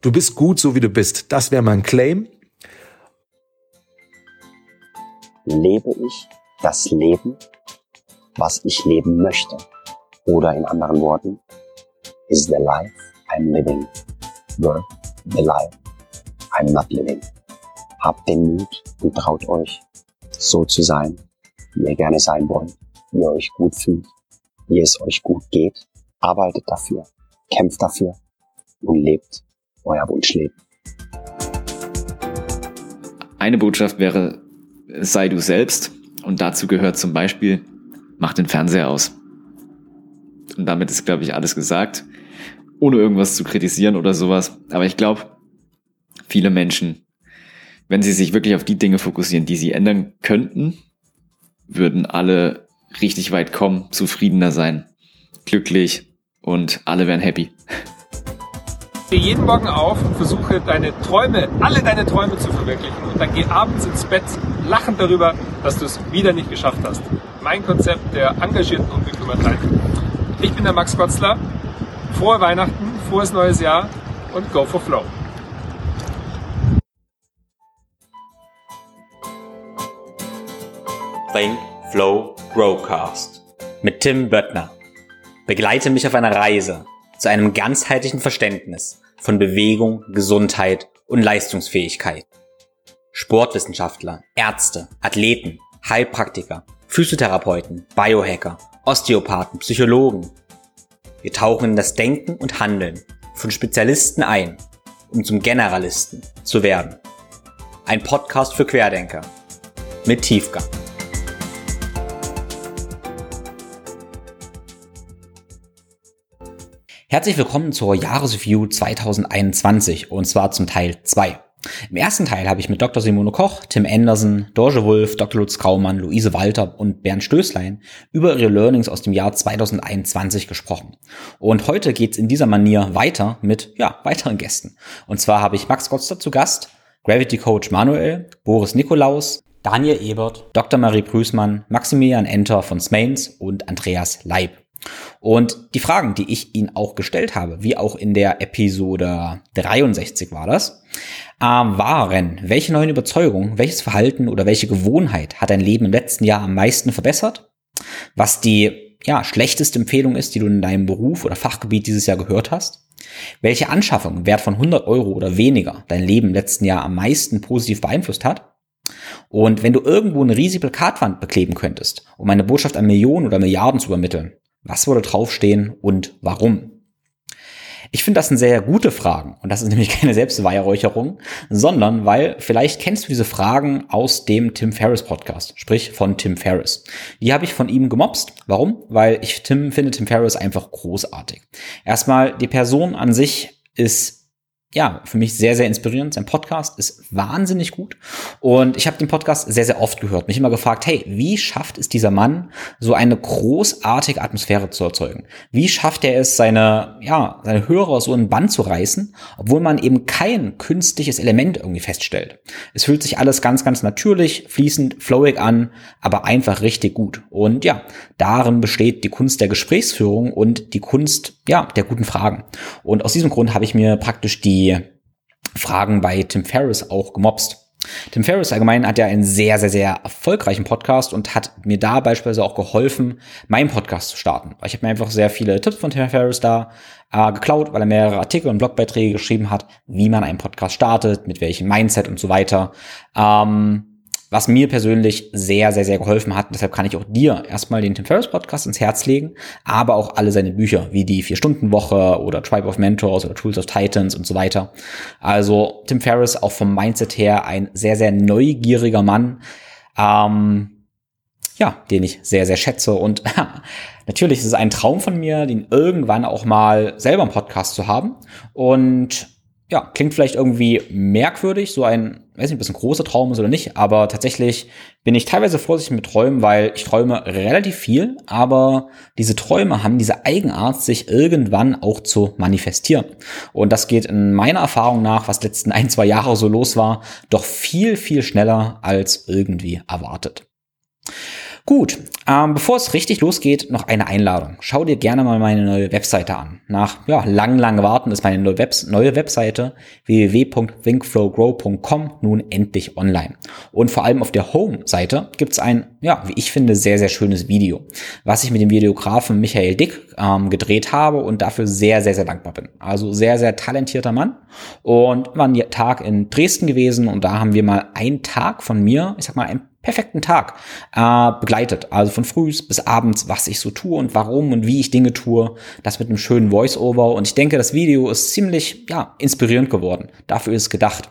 Du bist gut, so wie du bist. Das wäre mein Claim. Lebe ich das Leben, was ich leben möchte? Oder in anderen Worten, is the life I'm living worth the life I'm not living? Habt den Mut und traut euch, so zu sein, wie ihr gerne sein wollt, wie ihr euch gut fühlt, wie es euch gut geht. Arbeitet dafür, kämpft dafür und lebt euer Wunschleben. Eine Botschaft wäre, sei du selbst. Und dazu gehört zum Beispiel, mach den Fernseher aus. Und damit ist, glaube ich, alles gesagt. Ohne irgendwas zu kritisieren oder sowas. Aber ich glaube, viele Menschen, wenn sie sich wirklich auf die Dinge fokussieren, die sie ändern könnten, würden alle richtig weit kommen, zufriedener sein, glücklich und alle wären happy. Steh jeden Morgen auf und versuche deine Träume, alle deine Träume zu verwirklichen und dann geh abends ins Bett lachend darüber, dass du es wieder nicht geschafft hast. Mein Konzept der engagierten Unbekümmertheit. Ich bin der Max Gotzler. Frohe Weihnachten, frohes neues Jahr und go for flow. Think, Flow, Growcast mit Tim Böttner. Begleite mich auf einer Reise zu einem ganzheitlichen Verständnis von Bewegung, Gesundheit und Leistungsfähigkeit. Sportwissenschaftler, Ärzte, Athleten, Heilpraktiker, Physiotherapeuten, Biohacker, Osteopathen, Psychologen. Wir tauchen in das Denken und Handeln von Spezialisten ein, um zum Generalisten zu werden. Ein Podcast für Querdenker mit Tiefgang. Herzlich willkommen zur Jahresreview 2021 und zwar zum Teil 2. Im ersten Teil habe ich mit Dr. Simone Koch, Tim Anderson, Dorje Wolf, Dr. Lutz Graumann, Luise Walter und Bernd Stößlein über ihre Learnings aus dem Jahr 2021 gesprochen. Und heute geht's in dieser Manier weiter mit ja, weiteren Gästen. Und zwar habe ich Max Gotzler zu Gast, Gravity Coach Manuel, Boris Nikolaus, Daniel Ebert, Dr. Marie Prüßmann, Maximilian Enter von Smains und Andreas Leib. Und die Fragen, die ich Ihnen auch gestellt habe, wie auch in der Episode 63 war das, äh, waren, welche neuen Überzeugungen, welches Verhalten oder welche Gewohnheit hat dein Leben im letzten Jahr am meisten verbessert? Was die ja, schlechteste Empfehlung ist, die du in deinem Beruf oder Fachgebiet dieses Jahr gehört hast? Welche Anschaffung wert von 100 Euro oder weniger dein Leben im letzten Jahr am meisten positiv beeinflusst hat? Und wenn du irgendwo eine riesige Plakatwand bekleben könntest, um eine Botschaft an Millionen oder Milliarden zu übermitteln, was würde draufstehen und warum? Ich finde das sind sehr gute Fragen und das ist nämlich keine Selbstweihräucherung, sondern weil vielleicht kennst du diese Fragen aus dem Tim Ferriss Podcast, sprich von Tim Ferriss. Die habe ich von ihm gemobst. Warum? Weil ich Tim finde Tim Ferriss einfach großartig. Erstmal die Person an sich ist ja, für mich sehr, sehr inspirierend. Sein Podcast ist wahnsinnig gut. Und ich habe den Podcast sehr, sehr oft gehört. Mich immer gefragt, hey, wie schafft es dieser Mann, so eine großartige Atmosphäre zu erzeugen? Wie schafft er es, seine, ja, seine Hörer so in Band zu reißen, obwohl man eben kein künstliches Element irgendwie feststellt? Es fühlt sich alles ganz, ganz natürlich, fließend, flowig an, aber einfach richtig gut. Und ja, darin besteht die Kunst der Gesprächsführung und die Kunst, ja, der guten Fragen. Und aus diesem Grund habe ich mir praktisch die die Fragen bei Tim Ferriss auch gemobst. Tim Ferriss allgemein hat ja einen sehr, sehr, sehr erfolgreichen Podcast und hat mir da beispielsweise auch geholfen, meinen Podcast zu starten. Ich habe mir einfach sehr viele Tipps von Tim Ferriss da äh, geklaut, weil er mehrere Artikel und Blogbeiträge geschrieben hat, wie man einen Podcast startet, mit welchem Mindset und so weiter. Ähm, was mir persönlich sehr, sehr, sehr geholfen hat. deshalb kann ich auch dir erstmal den Tim Ferriss Podcast ins Herz legen, aber auch alle seine Bücher, wie die Vier-Stunden-Woche oder Tribe of Mentors oder Tools of Titans und so weiter. Also Tim Ferriss auch vom Mindset her ein sehr, sehr neugieriger Mann, ähm, ja, den ich sehr, sehr schätze. Und natürlich ist es ein Traum von mir, den irgendwann auch mal selber im Podcast zu haben. Und ja, klingt vielleicht irgendwie merkwürdig, so ein, weiß nicht, ob das ein großer Traum ist oder nicht, aber tatsächlich bin ich teilweise vorsichtig mit Träumen, weil ich träume relativ viel, aber diese Träume haben diese Eigenart, sich irgendwann auch zu manifestieren. Und das geht in meiner Erfahrung nach, was letzten ein, zwei Jahre so los war, doch viel, viel schneller als irgendwie erwartet. Gut, ähm, bevor es richtig losgeht, noch eine Einladung. Schau dir gerne mal meine neue Webseite an. Nach ja, lang, lang Warten ist meine neue, Webs neue Webseite www.thinkflowgrow.com nun endlich online. Und vor allem auf der Home-Seite gibt's ein, ja, wie ich finde, sehr, sehr schönes Video, was ich mit dem Videografen Michael Dick ähm, gedreht habe und dafür sehr, sehr, sehr dankbar bin. Also sehr, sehr talentierter Mann und war einen Tag in Dresden gewesen und da haben wir mal einen Tag von mir, ich sag mal, ein perfekten Tag äh, begleitet. Also von frühs bis abends, was ich so tue und warum und wie ich Dinge tue. Das mit einem schönen Voice-Over. Und ich denke, das Video ist ziemlich ja, inspirierend geworden. Dafür ist es gedacht.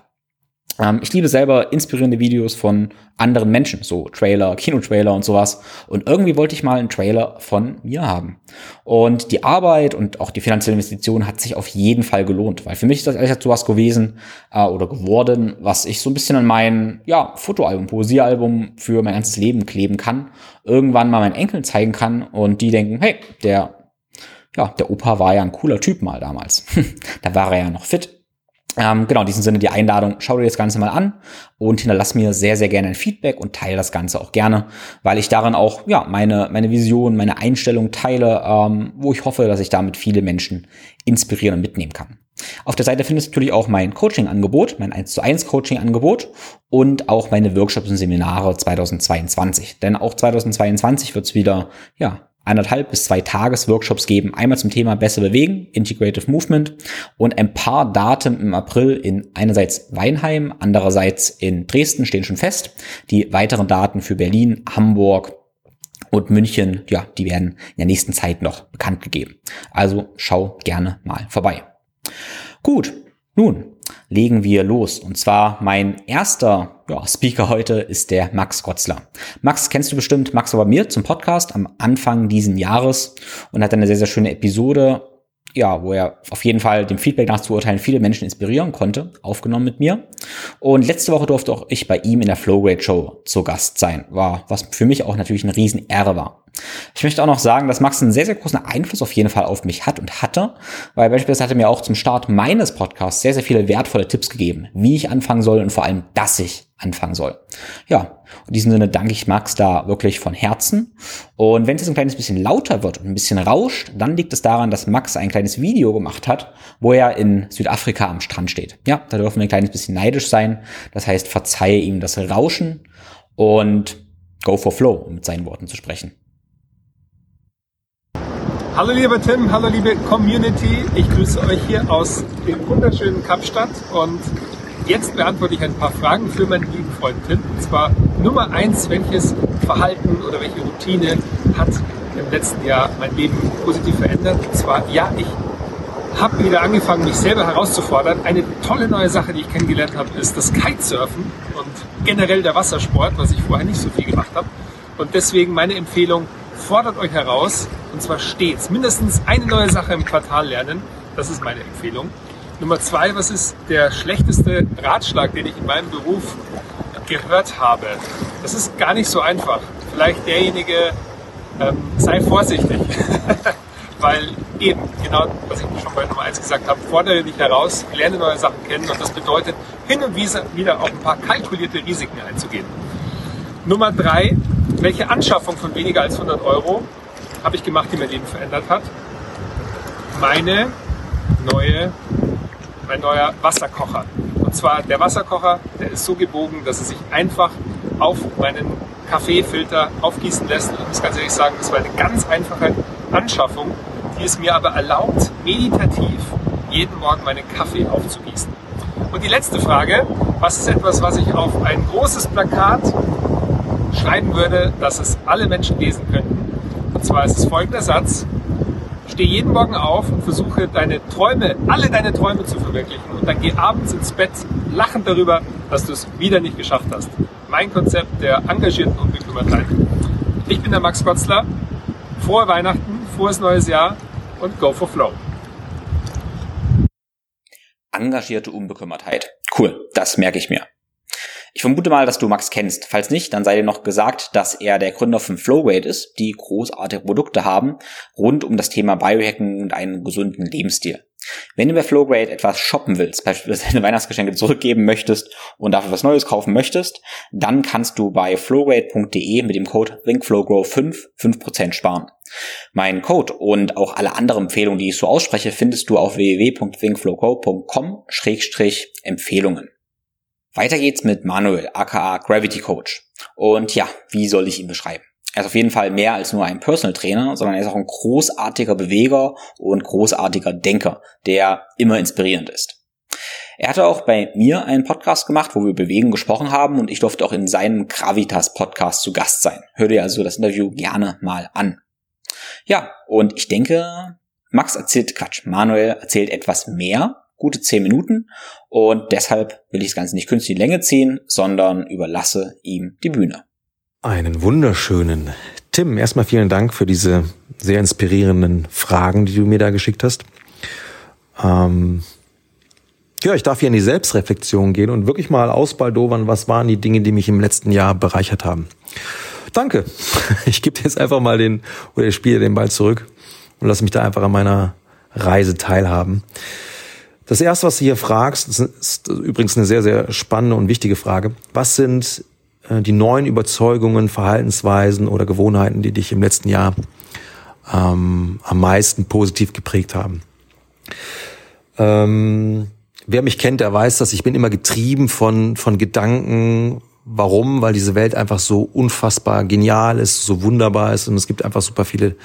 Ähm, ich liebe selber inspirierende Videos von anderen Menschen, so Trailer, Kinotrailer und sowas. Und irgendwie wollte ich mal einen Trailer von mir haben. Und die Arbeit und auch die finanzielle Investition hat sich auf jeden Fall gelohnt, weil für mich ist das ehrlich so was gewesen äh, oder geworden, was ich so ein bisschen an mein ja, Fotoalbum, Poesiealbum für mein ganzes Leben kleben kann, irgendwann mal meinen Enkeln zeigen kann und die denken, hey, der ja, der Opa war ja ein cooler Typ mal damals. da war er ja noch fit ähm, genau, in diesem Sinne die Einladung, schau dir das Ganze mal an und hinterlass mir sehr, sehr gerne ein Feedback und teile das Ganze auch gerne, weil ich darin auch ja meine, meine Vision, meine Einstellung teile, ähm, wo ich hoffe, dass ich damit viele Menschen inspirieren und mitnehmen kann. Auf der Seite findest du natürlich auch mein Coaching-Angebot, mein 1 zu 1 Coaching-Angebot und auch meine Workshops und Seminare 2022. Denn auch 2022 wird es wieder ja, eineinhalb bis zwei Tagesworkshops geben. Einmal zum Thema besser bewegen, Integrative Movement und ein paar Daten im April in einerseits Weinheim, andererseits in Dresden stehen schon fest. Die weiteren Daten für Berlin, Hamburg, und München, ja, die werden in der nächsten Zeit noch bekannt gegeben. Also schau gerne mal vorbei. Gut, nun legen wir los. Und zwar mein erster ja, Speaker heute ist der Max Gotzler. Max kennst du bestimmt. Max war bei mir zum Podcast am Anfang diesen Jahres und hat eine sehr, sehr schöne Episode ja, wo er auf jeden Fall dem Feedback nach zu urteilen viele Menschen inspirieren konnte, aufgenommen mit mir. Und letzte Woche durfte auch ich bei ihm in der Flowgrade Show zu Gast sein, war, was für mich auch natürlich eine riesen Ehre war. Ich möchte auch noch sagen, dass Max einen sehr, sehr großen Einfluss auf jeden Fall auf mich hat und hatte, weil beispielsweise hat er mir auch zum Start meines Podcasts sehr, sehr viele wertvolle Tipps gegeben, wie ich anfangen soll und vor allem, dass ich anfangen soll. Ja, in diesem Sinne danke ich Max da wirklich von Herzen. Und wenn es jetzt ein kleines bisschen lauter wird und ein bisschen rauscht, dann liegt es daran, dass Max ein kleines Video gemacht hat, wo er in Südafrika am Strand steht. Ja, da dürfen wir ein kleines bisschen neidisch sein. Das heißt, verzeihe ihm das Rauschen und go for flow, um mit seinen Worten zu sprechen. Hallo lieber Tim, hallo liebe Community. Ich grüße euch hier aus dem wunderschönen Kapstadt und Jetzt beantworte ich ein paar Fragen für meinen lieben Freund Tim. Und zwar Nummer eins, welches Verhalten oder welche Routine hat im letzten Jahr mein Leben positiv verändert? Und zwar, ja, ich habe wieder angefangen, mich selber herauszufordern. Eine tolle neue Sache, die ich kennengelernt habe, ist das Kitesurfen und generell der Wassersport, was ich vorher nicht so viel gemacht habe. Und deswegen meine Empfehlung, fordert euch heraus und zwar stets. Mindestens eine neue Sache im Quartal lernen. Das ist meine Empfehlung. Nummer zwei, was ist der schlechteste Ratschlag, den ich in meinem Beruf gehört habe? Das ist gar nicht so einfach. Vielleicht derjenige, ähm, sei vorsichtig. Weil eben, genau, was ich schon bei Nummer eins gesagt habe, fordere dich heraus, lerne neue Sachen kennen und das bedeutet, hin und wieder auch ein paar kalkulierte Risiken einzugehen. Nummer drei, welche Anschaffung von weniger als 100 Euro habe ich gemacht, die mein Leben verändert hat? Meine neue mein neuer Wasserkocher. Und zwar der Wasserkocher, der ist so gebogen, dass er sich einfach auf meinen Kaffeefilter aufgießen lässt. Und ich muss ganz ehrlich sagen, das war eine ganz einfache Anschaffung, die es mir aber erlaubt, meditativ jeden Morgen meinen Kaffee aufzugießen. Und die letzte Frage, was ist etwas, was ich auf ein großes Plakat schreiben würde, dass es alle Menschen lesen könnten? Und zwar ist es folgender Satz, Steh jeden Morgen auf und versuche deine Träume, alle deine Träume zu verwirklichen und dann geh abends ins Bett lachend darüber, dass du es wieder nicht geschafft hast. Mein Konzept der engagierten Unbekümmertheit. Ich bin der Max Kotzler. Frohe Weihnachten, frohes neues Jahr und go for flow. Engagierte Unbekümmertheit. Cool, das merke ich mir. Ich vermute mal, dass du Max kennst. Falls nicht, dann sei dir noch gesagt, dass er der Gründer von Flowrate ist, die großartige Produkte haben rund um das Thema Biohacken und einen gesunden Lebensstil. Wenn du bei Flowgrade etwas shoppen willst, beispielsweise deine Weihnachtsgeschenke zurückgeben möchtest und dafür was Neues kaufen möchtest, dann kannst du bei flowgrade.de mit dem Code ThinkFlowGrow5 5% sparen. Mein Code und auch alle anderen Empfehlungen, die ich so ausspreche, findest du auf www.thinkflowgrow.com-empfehlungen. Weiter geht's mit Manuel, aka Gravity Coach. Und ja, wie soll ich ihn beschreiben? Er ist auf jeden Fall mehr als nur ein Personal Trainer, sondern er ist auch ein großartiger Beweger und großartiger Denker, der immer inspirierend ist. Er hatte auch bei mir einen Podcast gemacht, wo wir Bewegen gesprochen haben und ich durfte auch in seinem Gravitas Podcast zu Gast sein. Hör dir also das Interview gerne mal an. Ja, und ich denke, Max erzählt, Quatsch, Manuel erzählt etwas mehr, gute zehn Minuten und deshalb will ich das Ganze nicht künstlich in Länge ziehen, sondern überlasse ihm die Bühne. Einen wunderschönen Tim. Erstmal vielen Dank für diese sehr inspirierenden Fragen, die du mir da geschickt hast. Ähm ja, ich darf hier in die Selbstreflexion gehen und wirklich mal ausbaldowern, was waren die Dinge, die mich im letzten Jahr bereichert haben. Danke. Ich gebe jetzt einfach mal den, oder spiele den Ball zurück und lasse mich da einfach an meiner Reise teilhaben. Das erste, was du hier fragst, ist übrigens eine sehr, sehr spannende und wichtige Frage. Was sind äh, die neuen Überzeugungen, Verhaltensweisen oder Gewohnheiten, die dich im letzten Jahr ähm, am meisten positiv geprägt haben. Ähm, wer mich kennt, der weiß, dass ich bin immer getrieben von, von Gedanken. Warum? Weil diese Welt einfach so unfassbar genial ist, so wunderbar ist und es gibt einfach super viele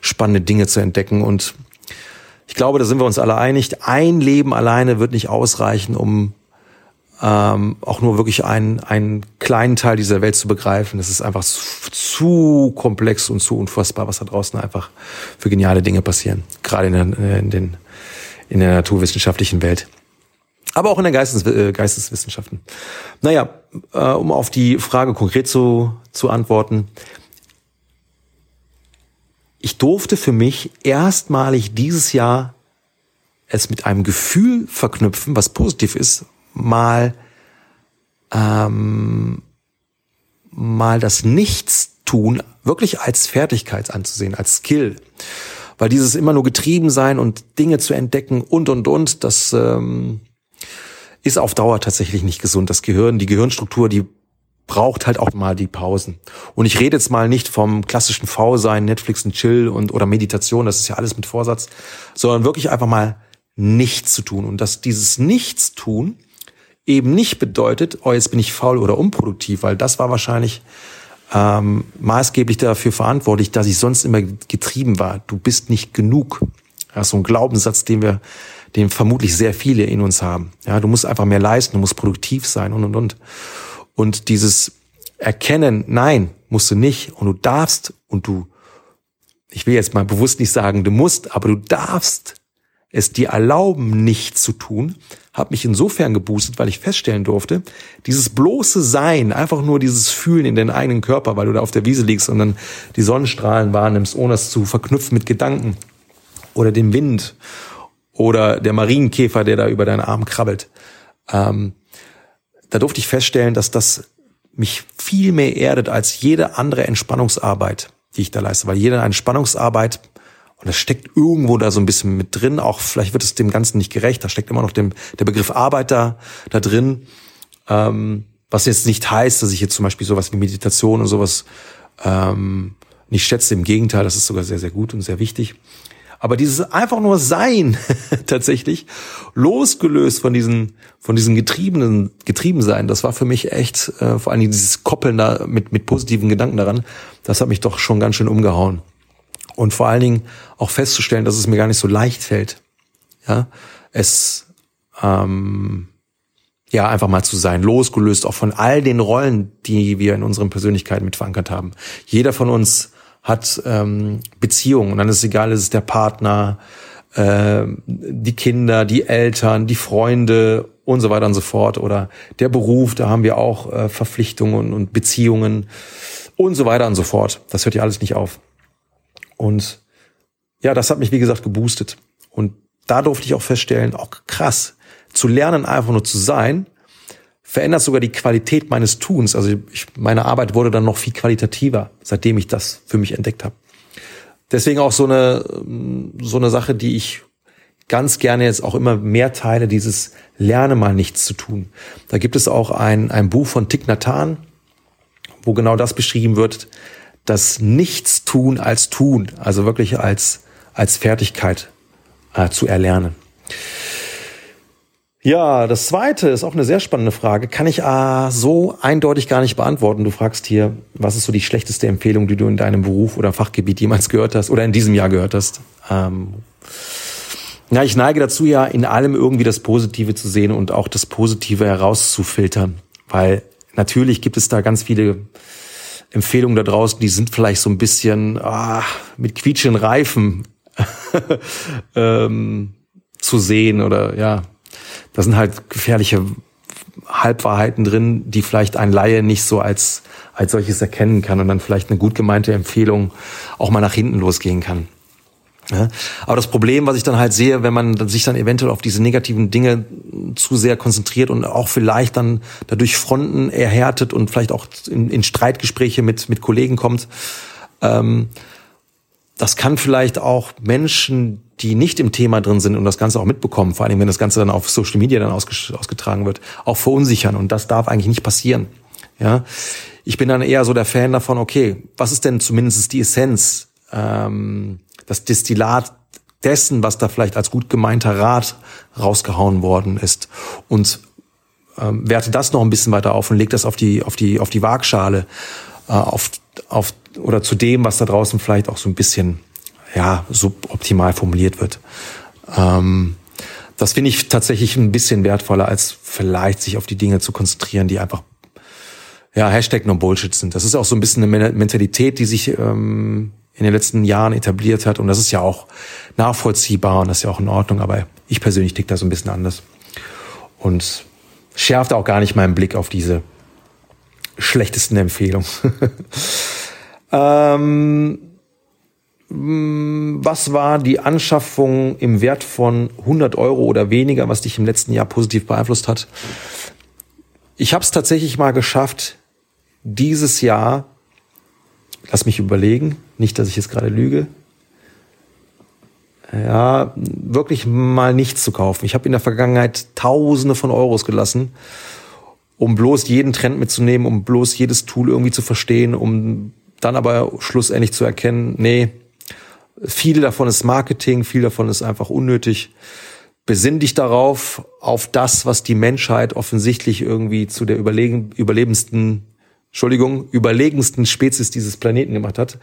spannende Dinge zu entdecken und ich glaube, da sind wir uns alle einig. Ein Leben alleine wird nicht ausreichen, um ähm, auch nur wirklich einen, einen kleinen Teil dieser Welt zu begreifen. Es ist einfach zu, zu, komplex und zu unfassbar, was da draußen einfach für geniale Dinge passieren. Gerade in, der, in, den, in der naturwissenschaftlichen Welt. Aber auch in der Geistes, äh, Geisteswissenschaften. Naja, äh, um auf die Frage konkret zu, zu antworten. Ich durfte für mich erstmalig dieses Jahr es mit einem Gefühl verknüpfen, was positiv ist, mal ähm, mal das Nichtstun wirklich als Fertigkeit anzusehen, als Skill. Weil dieses immer nur getrieben sein und Dinge zu entdecken und und und, das ähm, ist auf Dauer tatsächlich nicht gesund. Das Gehirn, die Gehirnstruktur, die braucht halt auch mal die Pausen. Und ich rede jetzt mal nicht vom klassischen V-Sein, Netflix und Chill und oder Meditation, das ist ja alles mit Vorsatz, sondern wirklich einfach mal nichts zu tun. Und dass dieses Nichtstun eben nicht bedeutet, oh, jetzt bin ich faul oder unproduktiv, weil das war wahrscheinlich ähm, maßgeblich dafür verantwortlich, dass ich sonst immer getrieben war. Du bist nicht genug. Ja, so ein Glaubenssatz, den wir, den vermutlich sehr viele in uns haben. Ja, du musst einfach mehr leisten, du musst produktiv sein und und und. Und dieses Erkennen, nein, musst du nicht und du darfst und du, ich will jetzt mal bewusst nicht sagen, du musst, aber du darfst es dir erlauben, nicht zu tun, hat mich insofern geboostet, weil ich feststellen durfte, dieses bloße Sein, einfach nur dieses Fühlen in den eigenen Körper, weil du da auf der Wiese liegst und dann die Sonnenstrahlen wahrnimmst, ohne es zu verknüpfen mit Gedanken oder dem Wind oder der Marienkäfer, der da über deinen Arm krabbelt. Ähm, da durfte ich feststellen, dass das mich viel mehr erdet als jede andere Entspannungsarbeit, die ich da leiste, weil jede Entspannungsarbeit und das steckt irgendwo da so ein bisschen mit drin. Auch vielleicht wird es dem Ganzen nicht gerecht. Da steckt immer noch dem, der Begriff Arbeiter da drin. Ähm, was jetzt nicht heißt, dass ich jetzt zum Beispiel sowas wie Meditation und sowas ähm, nicht schätze. Im Gegenteil, das ist sogar sehr, sehr gut und sehr wichtig. Aber dieses einfach nur Sein tatsächlich, losgelöst von diesen, von diesen getriebenen, getrieben sein, das war für mich echt, äh, vor allen Dingen dieses Koppeln da mit, mit positiven Gedanken daran, das hat mich doch schon ganz schön umgehauen und vor allen Dingen auch festzustellen, dass es mir gar nicht so leicht fällt, ja, es ähm, ja einfach mal zu sein, losgelöst auch von all den Rollen, die wir in unseren Persönlichkeiten mit verankert haben. Jeder von uns hat ähm, Beziehungen und dann ist es egal, ist es der Partner, äh, die Kinder, die Eltern, die Freunde und so weiter und so fort oder der Beruf, da haben wir auch äh, Verpflichtungen und Beziehungen und so weiter und so fort. Das hört ja alles nicht auf. Und ja, das hat mich, wie gesagt, geboostet. Und da durfte ich auch feststellen, auch krass, zu lernen, einfach nur zu sein, verändert sogar die Qualität meines Tuns. Also ich, meine Arbeit wurde dann noch viel qualitativer, seitdem ich das für mich entdeckt habe. Deswegen auch so eine, so eine Sache, die ich ganz gerne jetzt auch immer mehr teile, dieses Lerne mal nichts zu tun. Da gibt es auch ein, ein Buch von Thich Nhat Hanh, wo genau das beschrieben wird, das Nichts tun als tun, also wirklich als, als Fertigkeit äh, zu erlernen. Ja, das zweite ist auch eine sehr spannende Frage. Kann ich äh, so eindeutig gar nicht beantworten. Du fragst hier, was ist so die schlechteste Empfehlung, die du in deinem Beruf oder Fachgebiet jemals gehört hast oder in diesem Jahr gehört hast? Ähm, ja, ich neige dazu ja, in allem irgendwie das Positive zu sehen und auch das Positive herauszufiltern. Weil natürlich gibt es da ganz viele Empfehlungen da draußen, die sind vielleicht so ein bisschen ah, mit quietschenden Reifen ähm, zu sehen oder ja, da sind halt gefährliche Halbwahrheiten drin, die vielleicht ein Laie nicht so als, als solches erkennen kann und dann vielleicht eine gut gemeinte Empfehlung auch mal nach hinten losgehen kann. Ja, aber das Problem, was ich dann halt sehe, wenn man sich dann eventuell auf diese negativen Dinge zu sehr konzentriert und auch vielleicht dann dadurch Fronten erhärtet und vielleicht auch in, in Streitgespräche mit, mit Kollegen kommt, ähm, das kann vielleicht auch Menschen, die nicht im Thema drin sind und das Ganze auch mitbekommen, vor allem wenn das Ganze dann auf Social Media dann ausgetragen wird, auch verunsichern und das darf eigentlich nicht passieren. Ja, ich bin dann eher so der Fan davon. Okay, was ist denn zumindest die Essenz, ähm, das Destillat dessen, was da vielleicht als gut gemeinter Rat rausgehauen worden ist und ähm, werte das noch ein bisschen weiter auf und leg das auf die auf die auf die Waagschale, äh, auf auf oder zu dem, was da draußen vielleicht auch so ein bisschen ja, suboptimal formuliert wird. Ähm, das finde ich tatsächlich ein bisschen wertvoller, als vielleicht sich auf die Dinge zu konzentrieren, die einfach ja, Hashtag no Bullshit sind. Das ist auch so ein bisschen eine Mentalität, die sich ähm, in den letzten Jahren etabliert hat. Und das ist ja auch nachvollziehbar und das ist ja auch in Ordnung. Aber ich persönlich tick da so ein bisschen anders. Und schärft auch gar nicht meinen Blick auf diese schlechtesten Empfehlungen. ähm, was war die Anschaffung im Wert von 100 Euro oder weniger, was dich im letzten Jahr positiv beeinflusst hat? Ich habe es tatsächlich mal geschafft, dieses Jahr, lass mich überlegen, nicht, dass ich jetzt gerade lüge, ja, wirklich mal nichts zu kaufen. Ich habe in der Vergangenheit Tausende von Euros gelassen, um bloß jeden Trend mitzunehmen, um bloß jedes Tool irgendwie zu verstehen, um dann aber schlussendlich zu erkennen, nee, viel davon ist Marketing, viel davon ist einfach unnötig. Besinn dich darauf, auf das, was die Menschheit offensichtlich irgendwie zu der überlegen, überlebendsten, Entschuldigung, überlegensten Spezies dieses Planeten gemacht hat.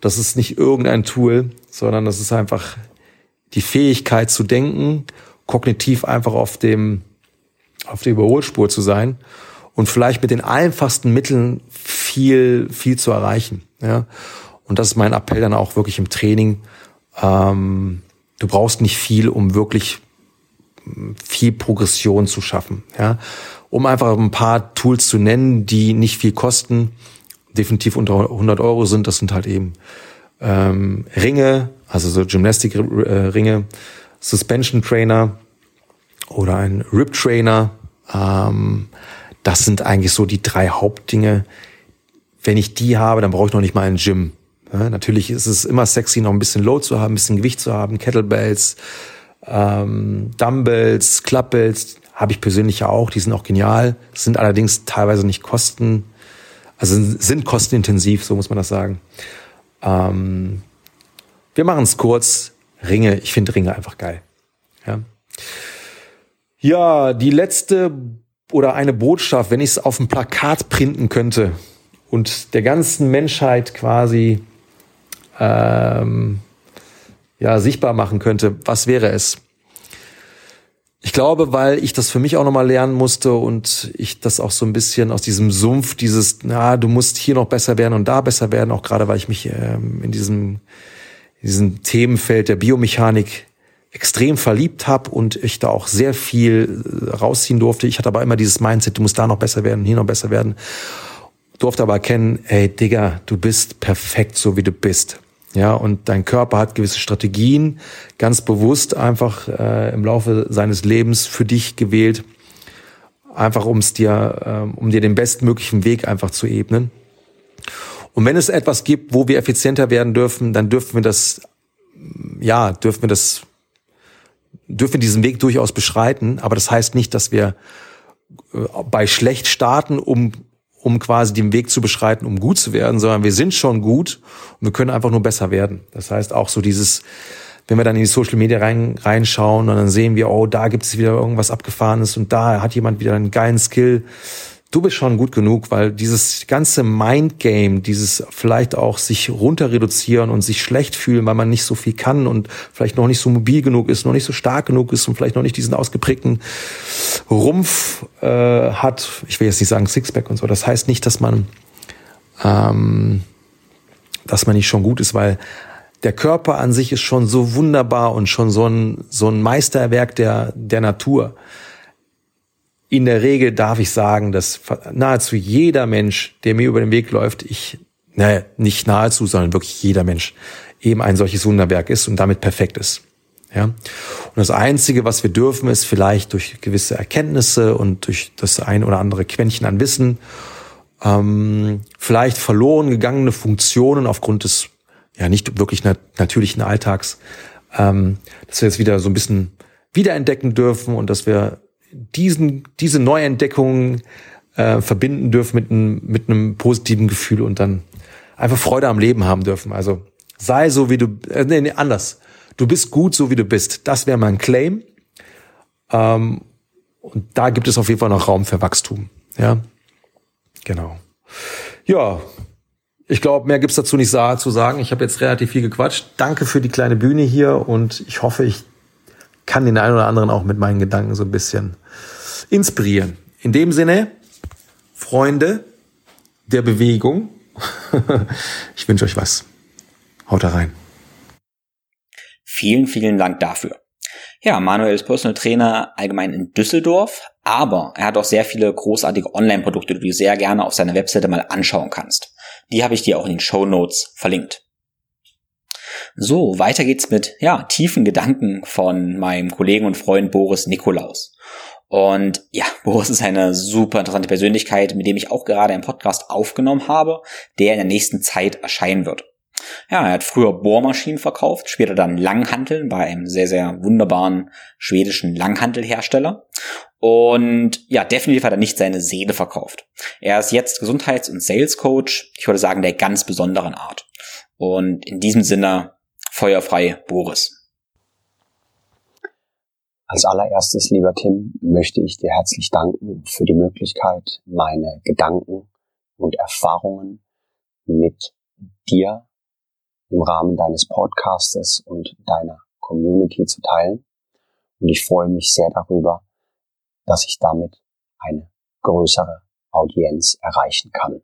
Das ist nicht irgendein Tool, sondern das ist einfach die Fähigkeit zu denken, kognitiv einfach auf dem, auf der Überholspur zu sein und vielleicht mit den einfachsten Mitteln viel, viel zu erreichen. Ja. Und das ist mein Appell dann auch wirklich im Training. Ähm, du brauchst nicht viel, um wirklich hm, viel Progression zu schaffen. Ja? Um einfach ein paar Tools zu nennen, die nicht viel kosten, definitiv unter 100 Euro sind. Das sind halt eben ähm, Ringe, also so Gymnastik-Ringe, Suspension Trainer oder ein Rip Trainer. Ähm, das sind eigentlich so die drei Hauptdinge. Wenn ich die habe, dann brauche ich noch nicht mal ein Gym. Ja, natürlich ist es immer sexy, noch ein bisschen Load zu haben, ein bisschen Gewicht zu haben, Kettlebells, ähm, Dumbbells, Klappbells, habe ich persönlich ja auch, die sind auch genial, sind allerdings teilweise nicht kosten, also sind kostenintensiv, so muss man das sagen. Ähm, wir machen es kurz. Ringe, ich finde Ringe einfach geil. Ja. ja, die letzte oder eine Botschaft, wenn ich es auf ein Plakat printen könnte und der ganzen Menschheit quasi ähm, ja, sichtbar machen könnte, was wäre es? Ich glaube, weil ich das für mich auch nochmal lernen musste und ich das auch so ein bisschen aus diesem Sumpf, dieses, na, du musst hier noch besser werden und da besser werden, auch gerade weil ich mich ähm, in diesem, in diesem Themenfeld der Biomechanik extrem verliebt habe und ich da auch sehr viel äh, rausziehen durfte. Ich hatte aber immer dieses Mindset, du musst da noch besser werden, hier noch besser werden. Durfte aber erkennen, ey Digga, du bist perfekt so wie du bist. Ja, und dein Körper hat gewisse Strategien, ganz bewusst einfach äh, im Laufe seines Lebens für dich gewählt, einfach um es dir, äh, um dir den bestmöglichen Weg einfach zu ebnen. Und wenn es etwas gibt, wo wir effizienter werden dürfen, dann dürfen wir das, ja, dürfen wir das dürfen diesen Weg durchaus beschreiten, aber das heißt nicht, dass wir äh, bei schlecht starten, um um quasi den Weg zu beschreiten, um gut zu werden, sondern wir sind schon gut und wir können einfach nur besser werden. Das heißt auch so dieses, wenn wir dann in die Social Media rein, reinschauen und dann sehen wir, oh, da gibt es wieder irgendwas Abgefahrenes und da hat jemand wieder einen geilen Skill du bist schon gut genug, weil dieses ganze Mindgame, dieses vielleicht auch sich runter reduzieren und sich schlecht fühlen, weil man nicht so viel kann und vielleicht noch nicht so mobil genug ist, noch nicht so stark genug ist und vielleicht noch nicht diesen ausgeprägten Rumpf äh, hat. Ich will jetzt nicht sagen Sixpack und so. Das heißt nicht, dass man, ähm, dass man nicht schon gut ist, weil der Körper an sich ist schon so wunderbar und schon so ein, so ein Meisterwerk der, der Natur in der Regel darf ich sagen, dass nahezu jeder Mensch, der mir über den Weg läuft, ich, naja, nicht nahezu, sondern wirklich jeder Mensch eben ein solches Wunderwerk ist und damit perfekt ist. Ja. Und das Einzige, was wir dürfen, ist vielleicht durch gewisse Erkenntnisse und durch das ein oder andere Quäntchen an Wissen, ähm, vielleicht verloren gegangene Funktionen aufgrund des ja nicht wirklich nat natürlichen Alltags, ähm, dass wir jetzt wieder so ein bisschen wiederentdecken dürfen und dass wir diesen, diese Neuentdeckung äh, verbinden dürfen mit einem, mit einem positiven Gefühl und dann einfach Freude am Leben haben dürfen. Also sei so, wie du, äh, nee, nee, anders. Du bist gut, so wie du bist. Das wäre mein Claim. Ähm, und da gibt es auf jeden Fall noch Raum für Wachstum. Ja, genau. Ja, ich glaube, mehr gibt's dazu nicht zu sagen. Ich habe jetzt relativ viel gequatscht. Danke für die kleine Bühne hier und ich hoffe, ich kann den einen oder anderen auch mit meinen Gedanken so ein bisschen inspirieren. In dem Sinne, Freunde der Bewegung, ich wünsche euch was. Haut rein. Vielen, vielen Dank dafür. Ja, Manuel ist Personal Trainer allgemein in Düsseldorf, aber er hat auch sehr viele großartige Online-Produkte, die du sehr gerne auf seiner Webseite mal anschauen kannst. Die habe ich dir auch in den Show Notes verlinkt. So, weiter geht's mit, ja, tiefen Gedanken von meinem Kollegen und Freund Boris Nikolaus. Und ja, Boris ist eine super interessante Persönlichkeit, mit dem ich auch gerade einen Podcast aufgenommen habe, der in der nächsten Zeit erscheinen wird. Ja, er hat früher Bohrmaschinen verkauft, später dann Langhanteln bei einem sehr, sehr wunderbaren schwedischen Langhantelhersteller. Und ja, definitiv hat er nicht seine Seele verkauft. Er ist jetzt Gesundheits- und Sales Coach, ich würde sagen, der ganz besonderen Art. Und in diesem Sinne feuerfrei Boris. Als allererstes, lieber Tim, möchte ich dir herzlich danken für die Möglichkeit, meine Gedanken und Erfahrungen mit dir im Rahmen deines Podcastes und deiner Community zu teilen. Und ich freue mich sehr darüber, dass ich damit eine größere Audienz erreichen kann.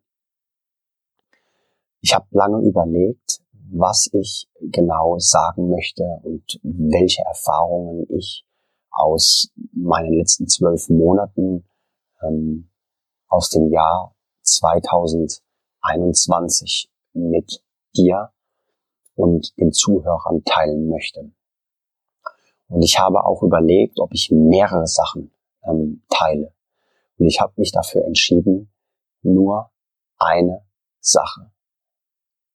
Ich habe lange überlegt, was ich genau sagen möchte und welche Erfahrungen ich aus meinen letzten zwölf Monaten ähm, aus dem Jahr 2021 mit dir und den Zuhörern teilen möchte. Und ich habe auch überlegt, ob ich mehrere Sachen ähm, teile. Und ich habe mich dafür entschieden, nur eine Sache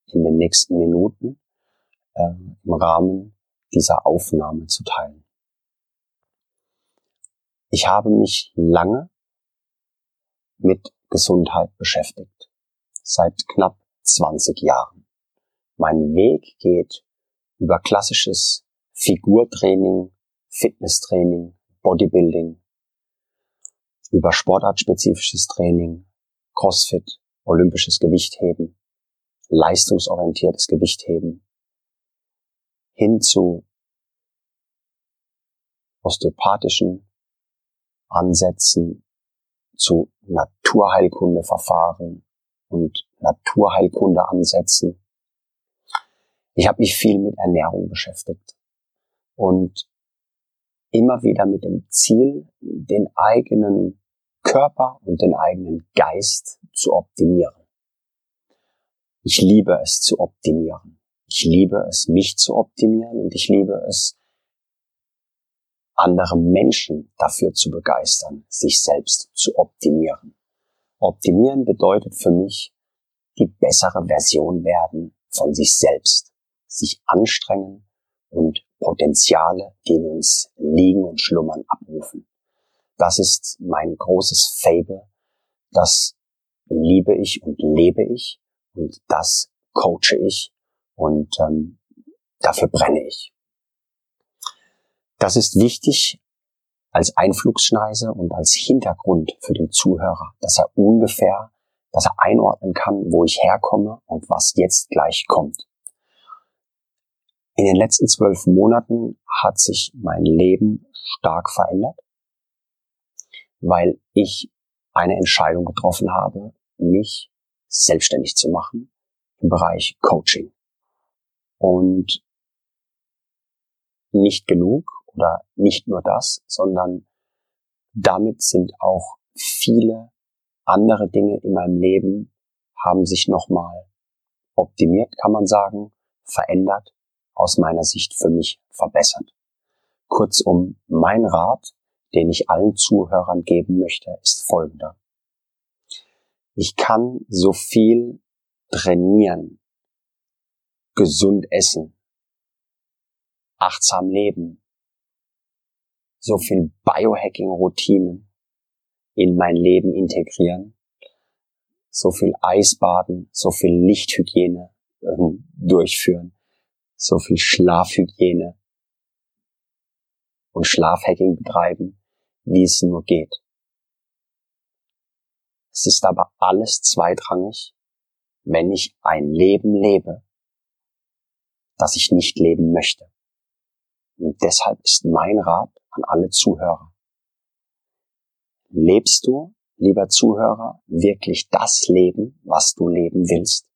in den nächsten Minuten äh, im Rahmen dieser Aufnahme zu teilen. Ich habe mich lange mit Gesundheit beschäftigt, seit knapp 20 Jahren. Mein Weg geht über klassisches Figurtraining, Fitnesstraining, Bodybuilding, über sportartspezifisches Training, Crossfit, olympisches Gewichtheben, leistungsorientiertes Gewichtheben hin zu osteopathischen Ansätzen, zu Naturheilkundeverfahren und Naturheilkundeansätzen. Ich habe mich viel mit Ernährung beschäftigt und immer wieder mit dem Ziel, den eigenen Körper und den eigenen Geist zu optimieren. Ich liebe es zu optimieren. Ich liebe es, mich zu optimieren und ich liebe es, andere Menschen dafür zu begeistern, sich selbst zu optimieren. Optimieren bedeutet für mich die bessere Version werden von sich selbst, sich anstrengen und Potenziale, die in uns liegen und schlummern, abrufen. Das ist mein großes Fable. Das liebe ich und lebe ich und das coache ich und ähm, dafür brenne ich. Das ist wichtig als Einflugsschneise und als Hintergrund für den Zuhörer, dass er ungefähr, dass er einordnen kann, wo ich herkomme und was jetzt gleich kommt. In den letzten zwölf Monaten hat sich mein Leben stark verändert, weil ich eine Entscheidung getroffen habe, mich selbstständig zu machen im Bereich Coaching. Und nicht genug oder nicht nur das, sondern damit sind auch viele andere Dinge in meinem Leben haben sich nochmal optimiert, kann man sagen, verändert, aus meiner Sicht für mich verbessert. Kurzum, mein Rat, den ich allen Zuhörern geben möchte, ist folgender. Ich kann so viel trainieren, gesund essen, achtsam leben, so viel Biohacking-Routinen in mein Leben integrieren, so viel Eisbaden, so viel Lichthygiene äh, durchführen, so viel Schlafhygiene und Schlafhacking betreiben, wie es nur geht. Es ist aber alles zweitrangig, wenn ich ein Leben lebe, das ich nicht leben möchte. Und deshalb ist mein Rat an alle Zuhörer. Lebst du, lieber Zuhörer, wirklich das Leben, was du leben willst?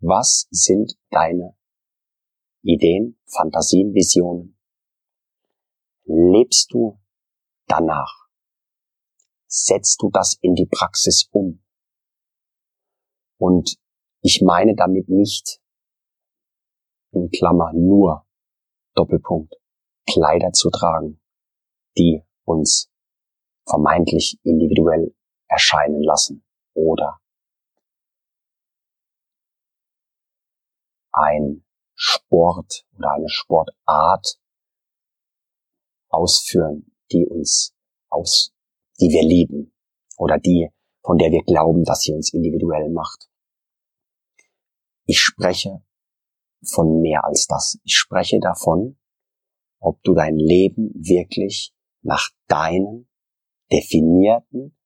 Was sind deine Ideen, Fantasien, Visionen? Lebst du danach? Setzt du das in die Praxis um? Und ich meine damit nicht in Klammer nur Doppelpunkt Kleider zu tragen, die uns vermeintlich individuell erscheinen lassen oder ein Sport oder eine Sportart ausführen, die uns aus, die wir lieben oder die, von der wir glauben, dass sie uns individuell macht. Ich spreche von mehr als das. Ich spreche davon, ob du dein Leben wirklich nach deinen definierten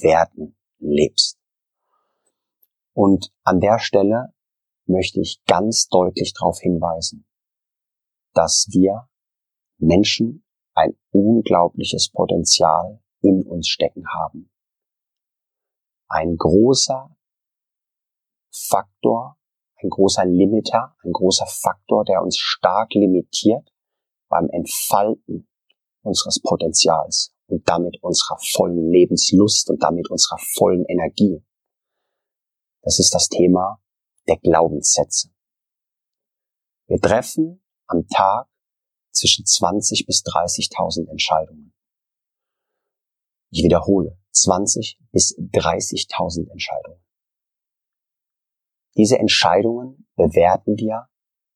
Werten lebst. Und an der Stelle möchte ich ganz deutlich darauf hinweisen, dass wir Menschen ein unglaubliches Potenzial in uns stecken haben. Ein großer Faktor, ein großer Limiter, ein großer Faktor, der uns stark limitiert, beim Entfalten unseres Potenzials und damit unserer vollen Lebenslust und damit unserer vollen Energie. Das ist das Thema der Glaubenssätze. Wir treffen am Tag zwischen 20 bis 30.000 Entscheidungen. Ich wiederhole, 20 bis 30.000 Entscheidungen. Diese Entscheidungen bewerten wir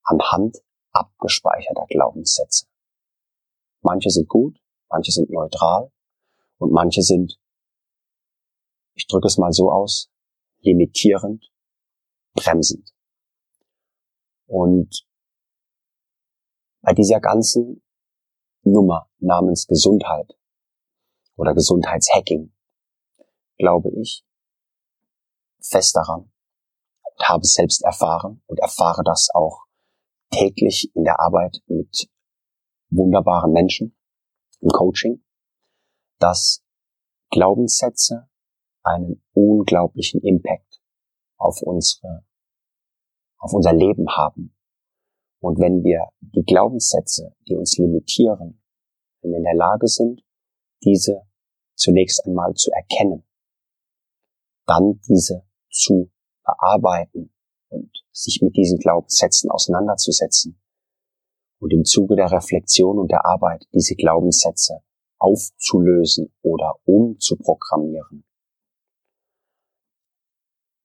anhand abgespeicherter Glaubenssätze. Manche sind gut, manche sind neutral und manche sind, ich drücke es mal so aus, limitierend, bremsend. Und bei dieser ganzen Nummer namens Gesundheit oder Gesundheitshacking glaube ich fest daran und habe es selbst erfahren und erfahre das auch täglich in der Arbeit mit wunderbaren Menschen im Coaching, dass Glaubenssätze einen unglaublichen Impact auf unsere, auf unser Leben haben. Und wenn wir die Glaubenssätze, die uns limitieren, wenn wir in der Lage sind, diese zunächst einmal zu erkennen, dann diese zu bearbeiten und sich mit diesen Glaubenssätzen auseinanderzusetzen und im Zuge der Reflexion und der Arbeit diese Glaubenssätze aufzulösen oder umzuprogrammieren,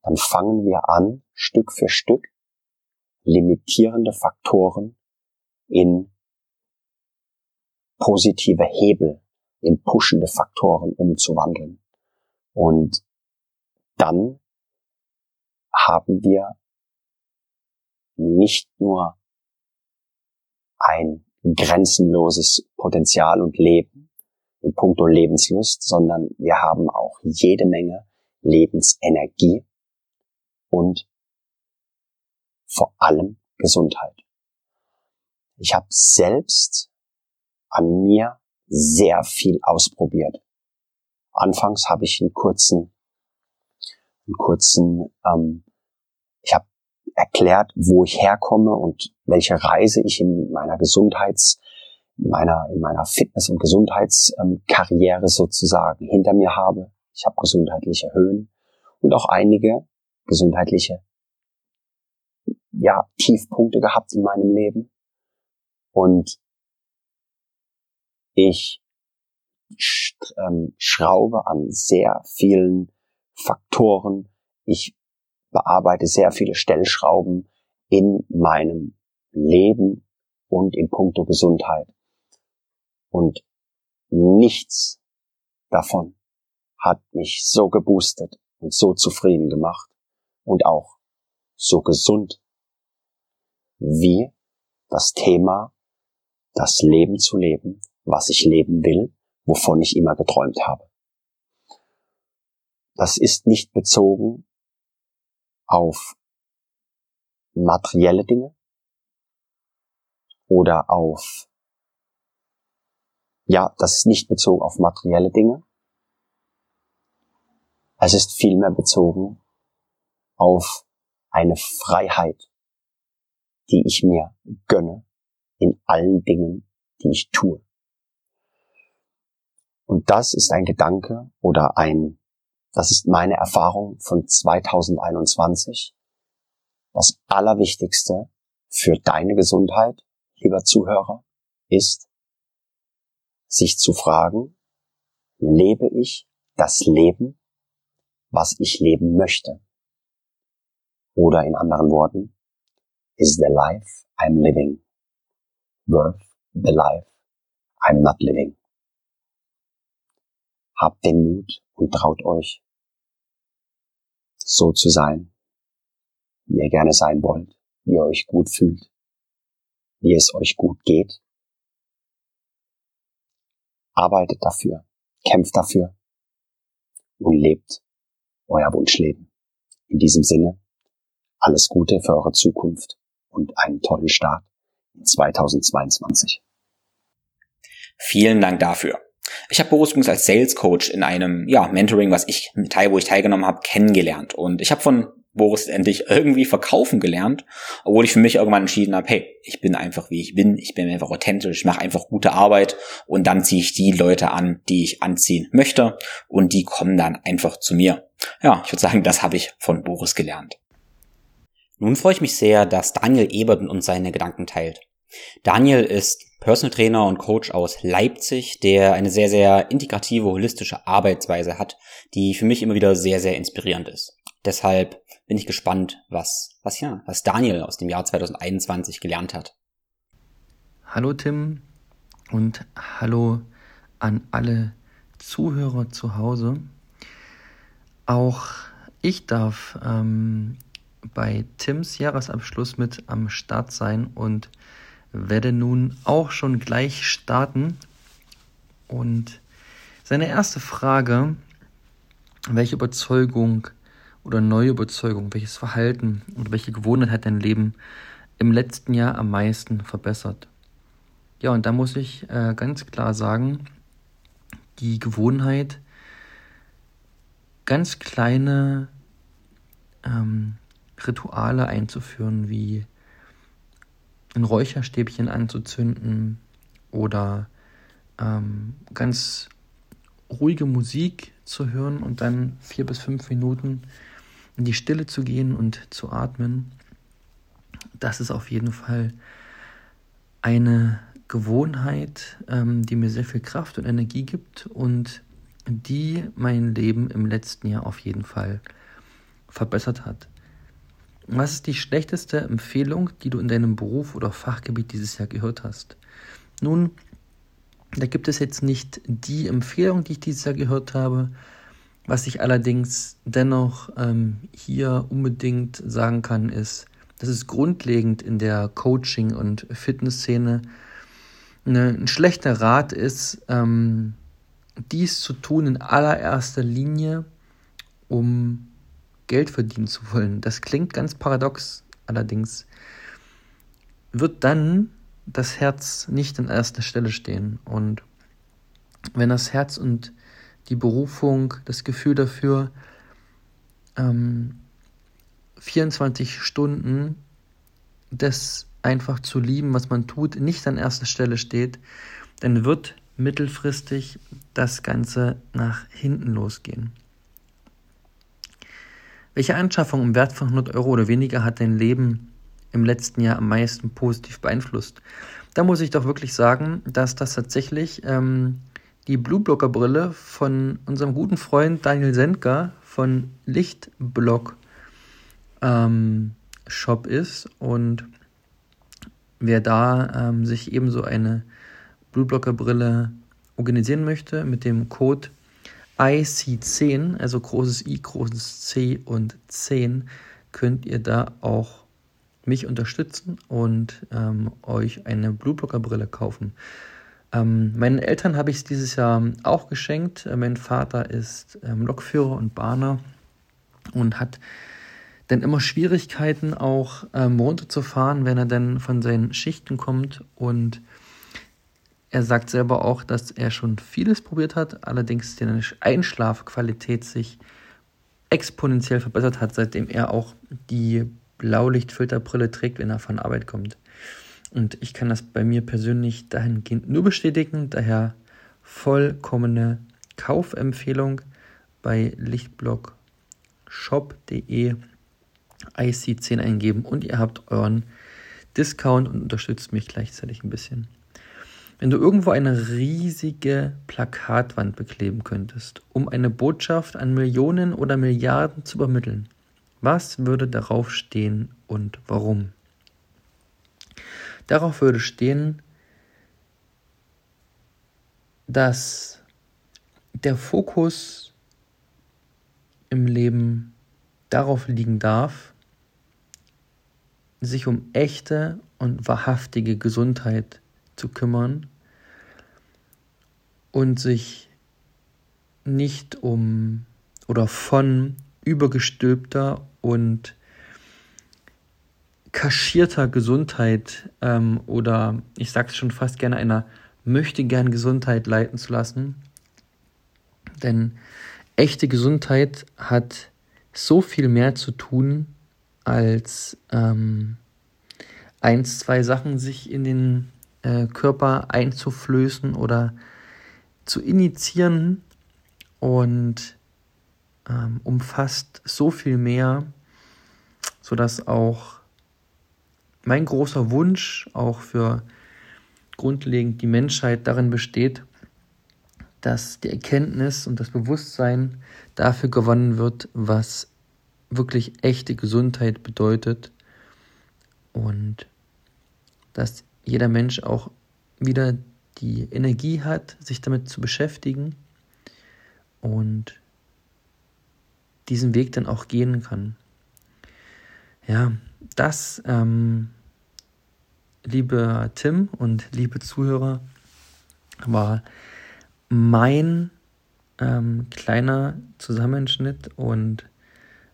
dann fangen wir an, Stück für Stück limitierende Faktoren in positive Hebel, in pushende Faktoren umzuwandeln. Und dann haben wir nicht nur ein grenzenloses Potenzial und Leben in puncto Lebenslust, sondern wir haben auch jede Menge Lebensenergie und vor allem Gesundheit. Ich habe selbst an mir sehr viel ausprobiert. Anfangs habe ich einen kurzen, einen kurzen, ähm, ich habe erklärt, wo ich herkomme und welche Reise ich in meiner Gesundheits, in meiner, in meiner Fitness- und Gesundheitskarriere sozusagen hinter mir habe. Ich habe gesundheitliche Höhen und auch einige gesundheitliche, ja, Tiefpunkte gehabt in meinem Leben. Und ich ähm, schraube an sehr vielen Faktoren. Ich bearbeite sehr viele Stellschrauben in meinem Leben und in puncto Gesundheit. Und nichts davon hat mich so geboostet und so zufrieden gemacht und auch so gesund wie das Thema, das Leben zu leben, was ich leben will, wovon ich immer geträumt habe. Das ist nicht bezogen auf materielle Dinge oder auf, ja, das ist nicht bezogen auf materielle Dinge. Es ist vielmehr bezogen auf eine Freiheit, die ich mir gönne in allen Dingen, die ich tue. Und das ist ein Gedanke oder ein das ist meine Erfahrung von 2021. Das Allerwichtigste für deine Gesundheit, lieber Zuhörer, ist, sich zu fragen, lebe ich das Leben, was ich leben möchte? Oder in anderen Worten, is the life I'm living worth the life I'm not living? Habt den Mut, und traut euch, so zu sein, wie ihr gerne sein wollt, wie ihr euch gut fühlt, wie es euch gut geht. Arbeitet dafür, kämpft dafür und lebt euer Wunschleben. In diesem Sinne, alles Gute für eure Zukunft und einen tollen Start in 2022. Vielen Dank dafür. Ich habe Boris übrigens als Sales Coach in einem ja, Mentoring, was ich teil, wo ich teilgenommen habe, kennengelernt. Und ich habe von Boris endlich irgendwie verkaufen gelernt, obwohl ich für mich irgendwann entschieden habe, hey, ich bin einfach wie ich bin, ich bin einfach authentisch, ich mache einfach gute Arbeit und dann ziehe ich die Leute an, die ich anziehen möchte und die kommen dann einfach zu mir. Ja, ich würde sagen, das habe ich von Boris gelernt. Nun freue ich mich sehr, dass Daniel Ebert mit uns seine Gedanken teilt. Daniel ist Personal Trainer und Coach aus Leipzig, der eine sehr, sehr integrative, holistische Arbeitsweise hat, die für mich immer wieder sehr, sehr inspirierend ist. Deshalb bin ich gespannt, was, was ja, was Daniel aus dem Jahr 2021 gelernt hat. Hallo Tim und hallo an alle Zuhörer zu Hause. Auch ich darf ähm, bei Tims Jahresabschluss mit am Start sein und werde nun auch schon gleich starten. Und seine erste Frage, welche Überzeugung oder neue Überzeugung, welches Verhalten und welche Gewohnheit hat dein Leben im letzten Jahr am meisten verbessert? Ja, und da muss ich äh, ganz klar sagen, die Gewohnheit, ganz kleine ähm, Rituale einzuführen, wie ein Räucherstäbchen anzuzünden oder ähm, ganz ruhige Musik zu hören und dann vier bis fünf Minuten in die Stille zu gehen und zu atmen. Das ist auf jeden Fall eine Gewohnheit, ähm, die mir sehr viel Kraft und Energie gibt und die mein Leben im letzten Jahr auf jeden Fall verbessert hat. Was ist die schlechteste Empfehlung, die du in deinem Beruf oder Fachgebiet dieses Jahr gehört hast? Nun, da gibt es jetzt nicht die Empfehlung, die ich dieses Jahr gehört habe. Was ich allerdings dennoch ähm, hier unbedingt sagen kann, ist, dass es grundlegend in der Coaching- und Fitnessszene eine, ein schlechter Rat ist, ähm, dies zu tun in allererster Linie, um Geld verdienen zu wollen. Das klingt ganz paradox, allerdings wird dann das Herz nicht an erster Stelle stehen. Und wenn das Herz und die Berufung, das Gefühl dafür, ähm, 24 Stunden das einfach zu lieben, was man tut, nicht an erster Stelle steht, dann wird mittelfristig das Ganze nach hinten losgehen. Welche Anschaffung im Wert von 100 Euro oder weniger hat dein Leben im letzten Jahr am meisten positiv beeinflusst? Da muss ich doch wirklich sagen, dass das tatsächlich ähm, die Blueblocker Brille von unserem guten Freund Daniel Sendker von Lichtblock ähm, Shop ist und wer da ähm, sich ebenso eine Blueblocker Brille organisieren möchte mit dem Code IC10, also großes I, großes C und 10, könnt ihr da auch mich unterstützen und ähm, euch eine Blueblocker Brille kaufen. Ähm, meinen Eltern habe ich es dieses Jahr auch geschenkt. Äh, mein Vater ist ähm, Lokführer und Bahner und hat dann immer Schwierigkeiten auch ähm, runterzufahren, wenn er dann von seinen Schichten kommt und er sagt selber auch, dass er schon vieles probiert hat, allerdings die Einschlafqualität sich exponentiell verbessert hat, seitdem er auch die Blaulichtfilterbrille trägt, wenn er von Arbeit kommt. Und ich kann das bei mir persönlich dahingehend nur bestätigen, daher vollkommene Kaufempfehlung bei lichtblockshop.de IC10 eingeben und ihr habt euren Discount und unterstützt mich gleichzeitig ein bisschen. Wenn du irgendwo eine riesige Plakatwand bekleben könntest, um eine Botschaft an Millionen oder Milliarden zu übermitteln, was würde darauf stehen und warum? Darauf würde stehen, dass der Fokus im Leben darauf liegen darf, sich um echte und wahrhaftige Gesundheit zu kümmern und sich nicht um oder von übergestülpter und kaschierter Gesundheit ähm, oder ich sag's schon fast gerne einer möchte gern Gesundheit leiten zu lassen. Denn echte Gesundheit hat so viel mehr zu tun, als ähm, eins, zwei Sachen sich in den äh, Körper einzuflößen oder zu initiieren und ähm, umfasst so viel mehr, sodass auch mein großer Wunsch auch für grundlegend die Menschheit darin besteht, dass die Erkenntnis und das Bewusstsein dafür gewonnen wird, was wirklich echte Gesundheit bedeutet und dass jeder Mensch auch wieder die Energie hat, sich damit zu beschäftigen und diesen Weg dann auch gehen kann. Ja, das, ähm, liebe Tim und liebe Zuhörer, war mein ähm, kleiner Zusammenschnitt und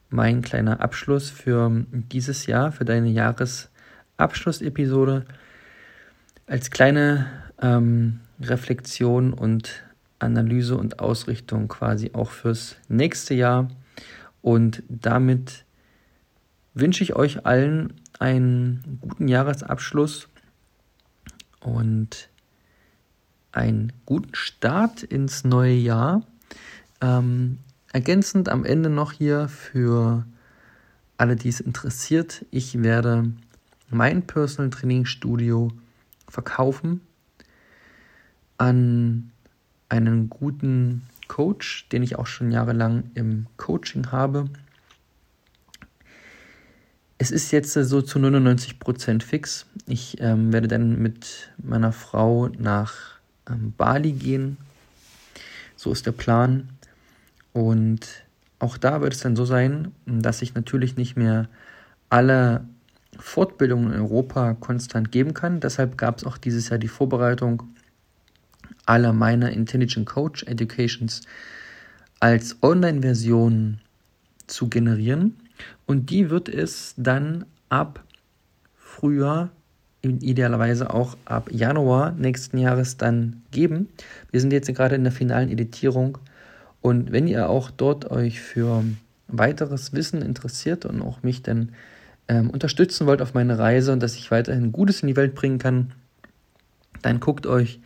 mein kleiner Abschluss für dieses Jahr, für deine Jahresabschlussepisode. Als kleine ähm, Reflexion und Analyse und Ausrichtung quasi auch fürs nächste Jahr. Und damit wünsche ich euch allen einen guten Jahresabschluss und einen guten Start ins neue Jahr. Ähm, ergänzend am Ende noch hier für alle, die es interessiert, ich werde mein Personal Training Studio verkaufen an einen guten Coach, den ich auch schon jahrelang im Coaching habe. es ist jetzt so zu 99 Prozent fix. Ich ähm, werde dann mit meiner Frau nach ähm, Bali gehen. So ist der Plan. Und auch da wird es dann so sein, dass ich natürlich nicht mehr alle Fortbildungen in Europa konstant geben kann. Deshalb gab es auch dieses Jahr die Vorbereitung aller meiner Intelligent Coach Educations als Online-Version zu generieren. Und die wird es dann ab Frühjahr, idealerweise auch ab Januar nächsten Jahres dann geben. Wir sind jetzt gerade in der finalen Editierung. Und wenn ihr auch dort euch für weiteres Wissen interessiert und auch mich dann ähm, unterstützen wollt auf meine Reise und dass ich weiterhin Gutes in die Welt bringen kann, dann guckt euch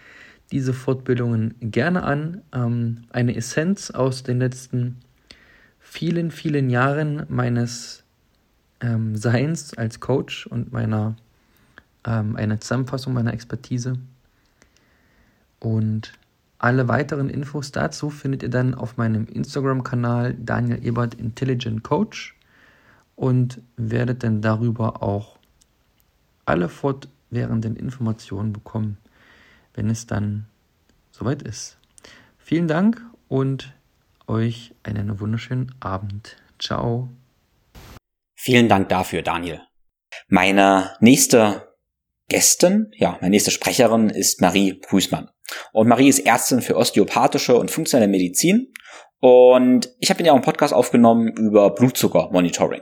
diese Fortbildungen gerne an. Ähm, eine Essenz aus den letzten vielen, vielen Jahren meines ähm, Seins als Coach und meiner ähm, eine Zusammenfassung meiner Expertise. Und alle weiteren Infos dazu findet ihr dann auf meinem Instagram-Kanal Daniel Ebert Intelligent Coach und werdet dann darüber auch alle fortwährenden Informationen bekommen, wenn es dann soweit ist. Vielen Dank und euch einen wunderschönen Abend. Ciao. Vielen Dank dafür, Daniel. Meine nächste Gästin, ja, meine nächste Sprecherin ist Marie Prüßmann. Und Marie ist Ärztin für osteopathische und funktionelle Medizin und ich habe in ihr auch einen Podcast aufgenommen über Blutzuckermonitoring.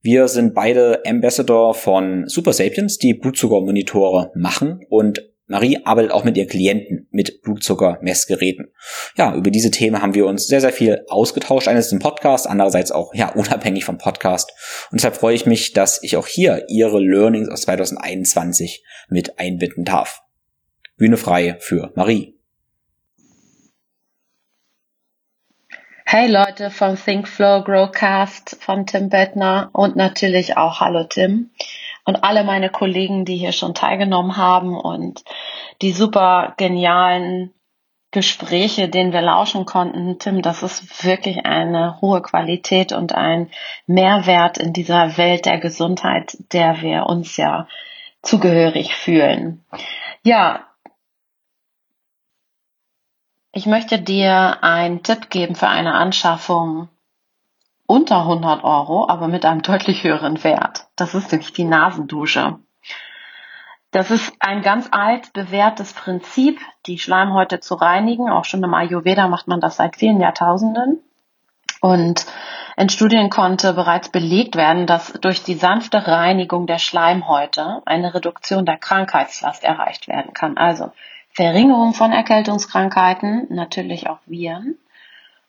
Wir sind beide Ambassador von Super Sapiens, die Blutzuckermonitore machen und Marie arbeitet auch mit ihren Klienten mit Blutzuckermessgeräten. Ja, über diese Themen haben wir uns sehr, sehr viel ausgetauscht. Einerseits im Podcast, andererseits auch, ja, unabhängig vom Podcast. Und deshalb freue ich mich, dass ich auch hier ihre Learnings aus 2021 mit einbinden darf. Bühne frei für Marie. Hey Leute vom Think Flow Growcast von Tim Bettner und natürlich auch Hallo Tim und alle meine Kollegen, die hier schon teilgenommen haben und die super genialen Gespräche, denen wir lauschen konnten. Tim, das ist wirklich eine hohe Qualität und ein Mehrwert in dieser Welt der Gesundheit, der wir uns ja zugehörig fühlen. Ja, ich möchte dir einen Tipp geben für eine Anschaffung unter 100 Euro, aber mit einem deutlich höheren Wert. Das ist nämlich die Nasendusche. Das ist ein ganz alt bewährtes Prinzip, die Schleimhäute zu reinigen. Auch schon im Ayurveda macht man das seit vielen Jahrtausenden. Und in Studien konnte bereits belegt werden, dass durch die sanfte Reinigung der Schleimhäute eine Reduktion der Krankheitslast erreicht werden kann. Also Verringerung von Erkältungskrankheiten, natürlich auch Viren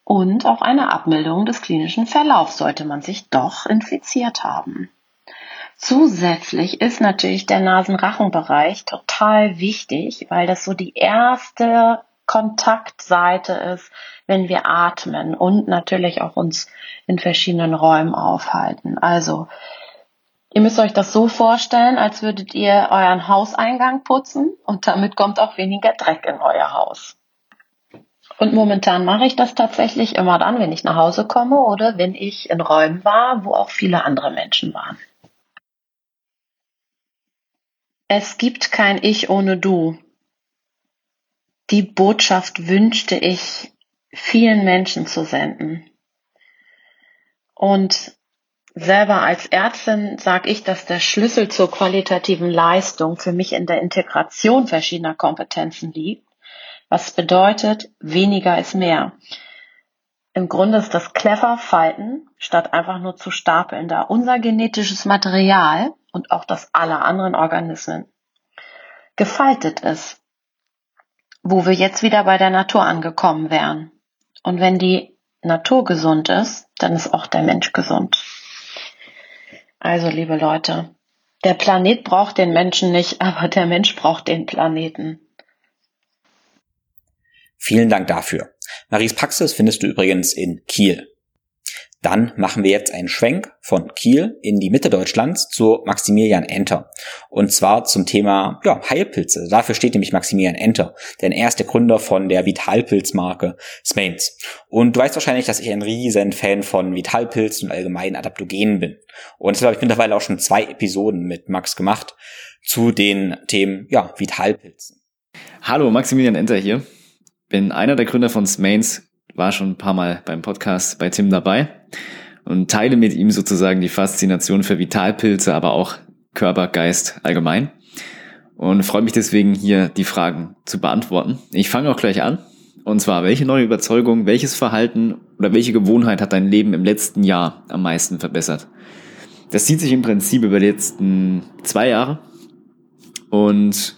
und auch eine Abmilderung des klinischen Verlaufs sollte man sich doch infiziert haben. Zusätzlich ist natürlich der Nasenrachenbereich total wichtig, weil das so die erste Kontaktseite ist, wenn wir atmen und natürlich auch uns in verschiedenen Räumen aufhalten. Also Ihr müsst euch das so vorstellen, als würdet ihr euren Hauseingang putzen und damit kommt auch weniger Dreck in euer Haus. Und momentan mache ich das tatsächlich immer dann, wenn ich nach Hause komme oder wenn ich in Räumen war, wo auch viele andere Menschen waren. Es gibt kein Ich ohne Du. Die Botschaft wünschte ich vielen Menschen zu senden. Und Selber als Ärztin sage ich, dass der Schlüssel zur qualitativen Leistung für mich in der Integration verschiedener Kompetenzen liegt. Was bedeutet, weniger ist mehr. Im Grunde ist das clever falten, statt einfach nur zu stapeln, da unser genetisches Material und auch das aller anderen Organismen gefaltet ist, wo wir jetzt wieder bei der Natur angekommen wären. Und wenn die Natur gesund ist, dann ist auch der Mensch gesund. Also, liebe Leute, der Planet braucht den Menschen nicht, aber der Mensch braucht den Planeten. Vielen Dank dafür. Maries Praxis findest du übrigens in Kiel. Dann machen wir jetzt einen Schwenk von Kiel in die Mitte Deutschlands zu Maximilian Enter. Und zwar zum Thema ja, Heilpilze. Dafür steht nämlich Maximilian Enter, denn er ist der Gründer von der Vitalpilzmarke Smains. Und du weißt wahrscheinlich, dass ich ein riesen Fan von Vitalpilzen und allgemeinen Adaptogenen bin. Und deshalb habe ich mittlerweile auch schon zwei Episoden mit Max gemacht zu den Themen ja, Vitalpilzen. Hallo, Maximilian Enter hier. Bin einer der Gründer von Smains, war schon ein paar Mal beim Podcast bei Tim dabei und teile mit ihm sozusagen die Faszination für Vitalpilze, aber auch Körper, Geist allgemein. Und freue mich deswegen hier die Fragen zu beantworten. Ich fange auch gleich an. Und zwar, welche neue Überzeugung, welches Verhalten oder welche Gewohnheit hat dein Leben im letzten Jahr am meisten verbessert? Das zieht sich im Prinzip über die letzten zwei Jahre. Und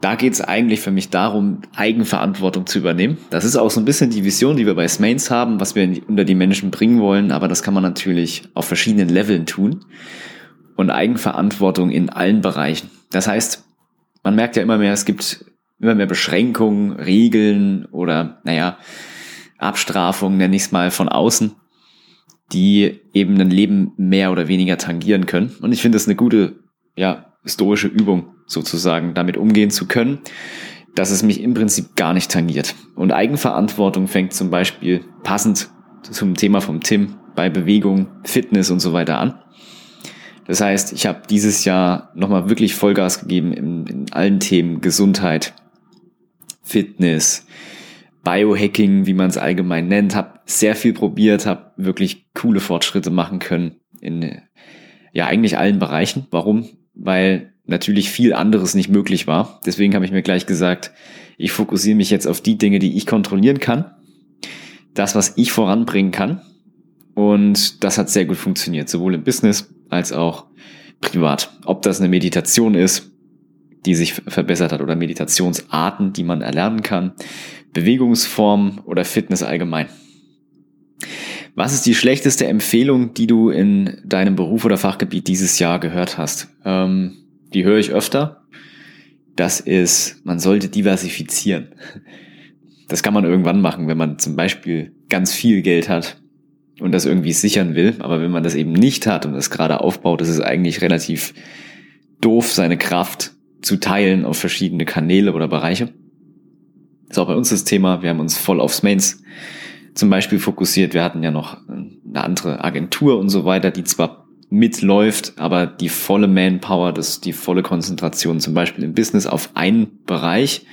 da geht es eigentlich für mich darum, Eigenverantwortung zu übernehmen. Das ist auch so ein bisschen die Vision, die wir bei Smains haben, was wir unter die Menschen bringen wollen, aber das kann man natürlich auf verschiedenen Leveln tun. Und Eigenverantwortung in allen Bereichen. Das heißt, man merkt ja immer mehr, es gibt immer mehr Beschränkungen, Regeln oder, naja, Abstrafungen, nenne ich es mal, von außen, die eben ein Leben mehr oder weniger tangieren können. Und ich finde das eine gute, ja, stoische Übung, sozusagen damit umgehen zu können, dass es mich im Prinzip gar nicht tangiert. Und Eigenverantwortung fängt zum Beispiel passend zum Thema vom Tim bei Bewegung, Fitness und so weiter an. Das heißt, ich habe dieses Jahr nochmal wirklich Vollgas gegeben in, in allen Themen Gesundheit, Fitness, Biohacking, wie man es allgemein nennt, habe sehr viel probiert, habe wirklich coole Fortschritte machen können in ja eigentlich allen Bereichen. Warum? Weil natürlich viel anderes nicht möglich war. Deswegen habe ich mir gleich gesagt, ich fokussiere mich jetzt auf die Dinge, die ich kontrollieren kann. Das, was ich voranbringen kann. Und das hat sehr gut funktioniert, sowohl im Business als auch privat. Ob das eine Meditation ist, die sich verbessert hat oder Meditationsarten, die man erlernen kann, Bewegungsform oder Fitness allgemein. Was ist die schlechteste Empfehlung, die du in deinem Beruf oder Fachgebiet dieses Jahr gehört hast? Ähm, die höre ich öfter. Das ist, man sollte diversifizieren. Das kann man irgendwann machen, wenn man zum Beispiel ganz viel Geld hat und das irgendwie sichern will. Aber wenn man das eben nicht hat und das gerade aufbaut, ist es eigentlich relativ doof, seine Kraft zu teilen auf verschiedene Kanäle oder Bereiche. Das ist auch bei uns das Thema. Wir haben uns voll aufs Mains zum Beispiel fokussiert. Wir hatten ja noch eine andere Agentur und so weiter, die zwar mitläuft, aber die volle Manpower, das, die volle Konzentration zum Beispiel im Business auf einen Bereich,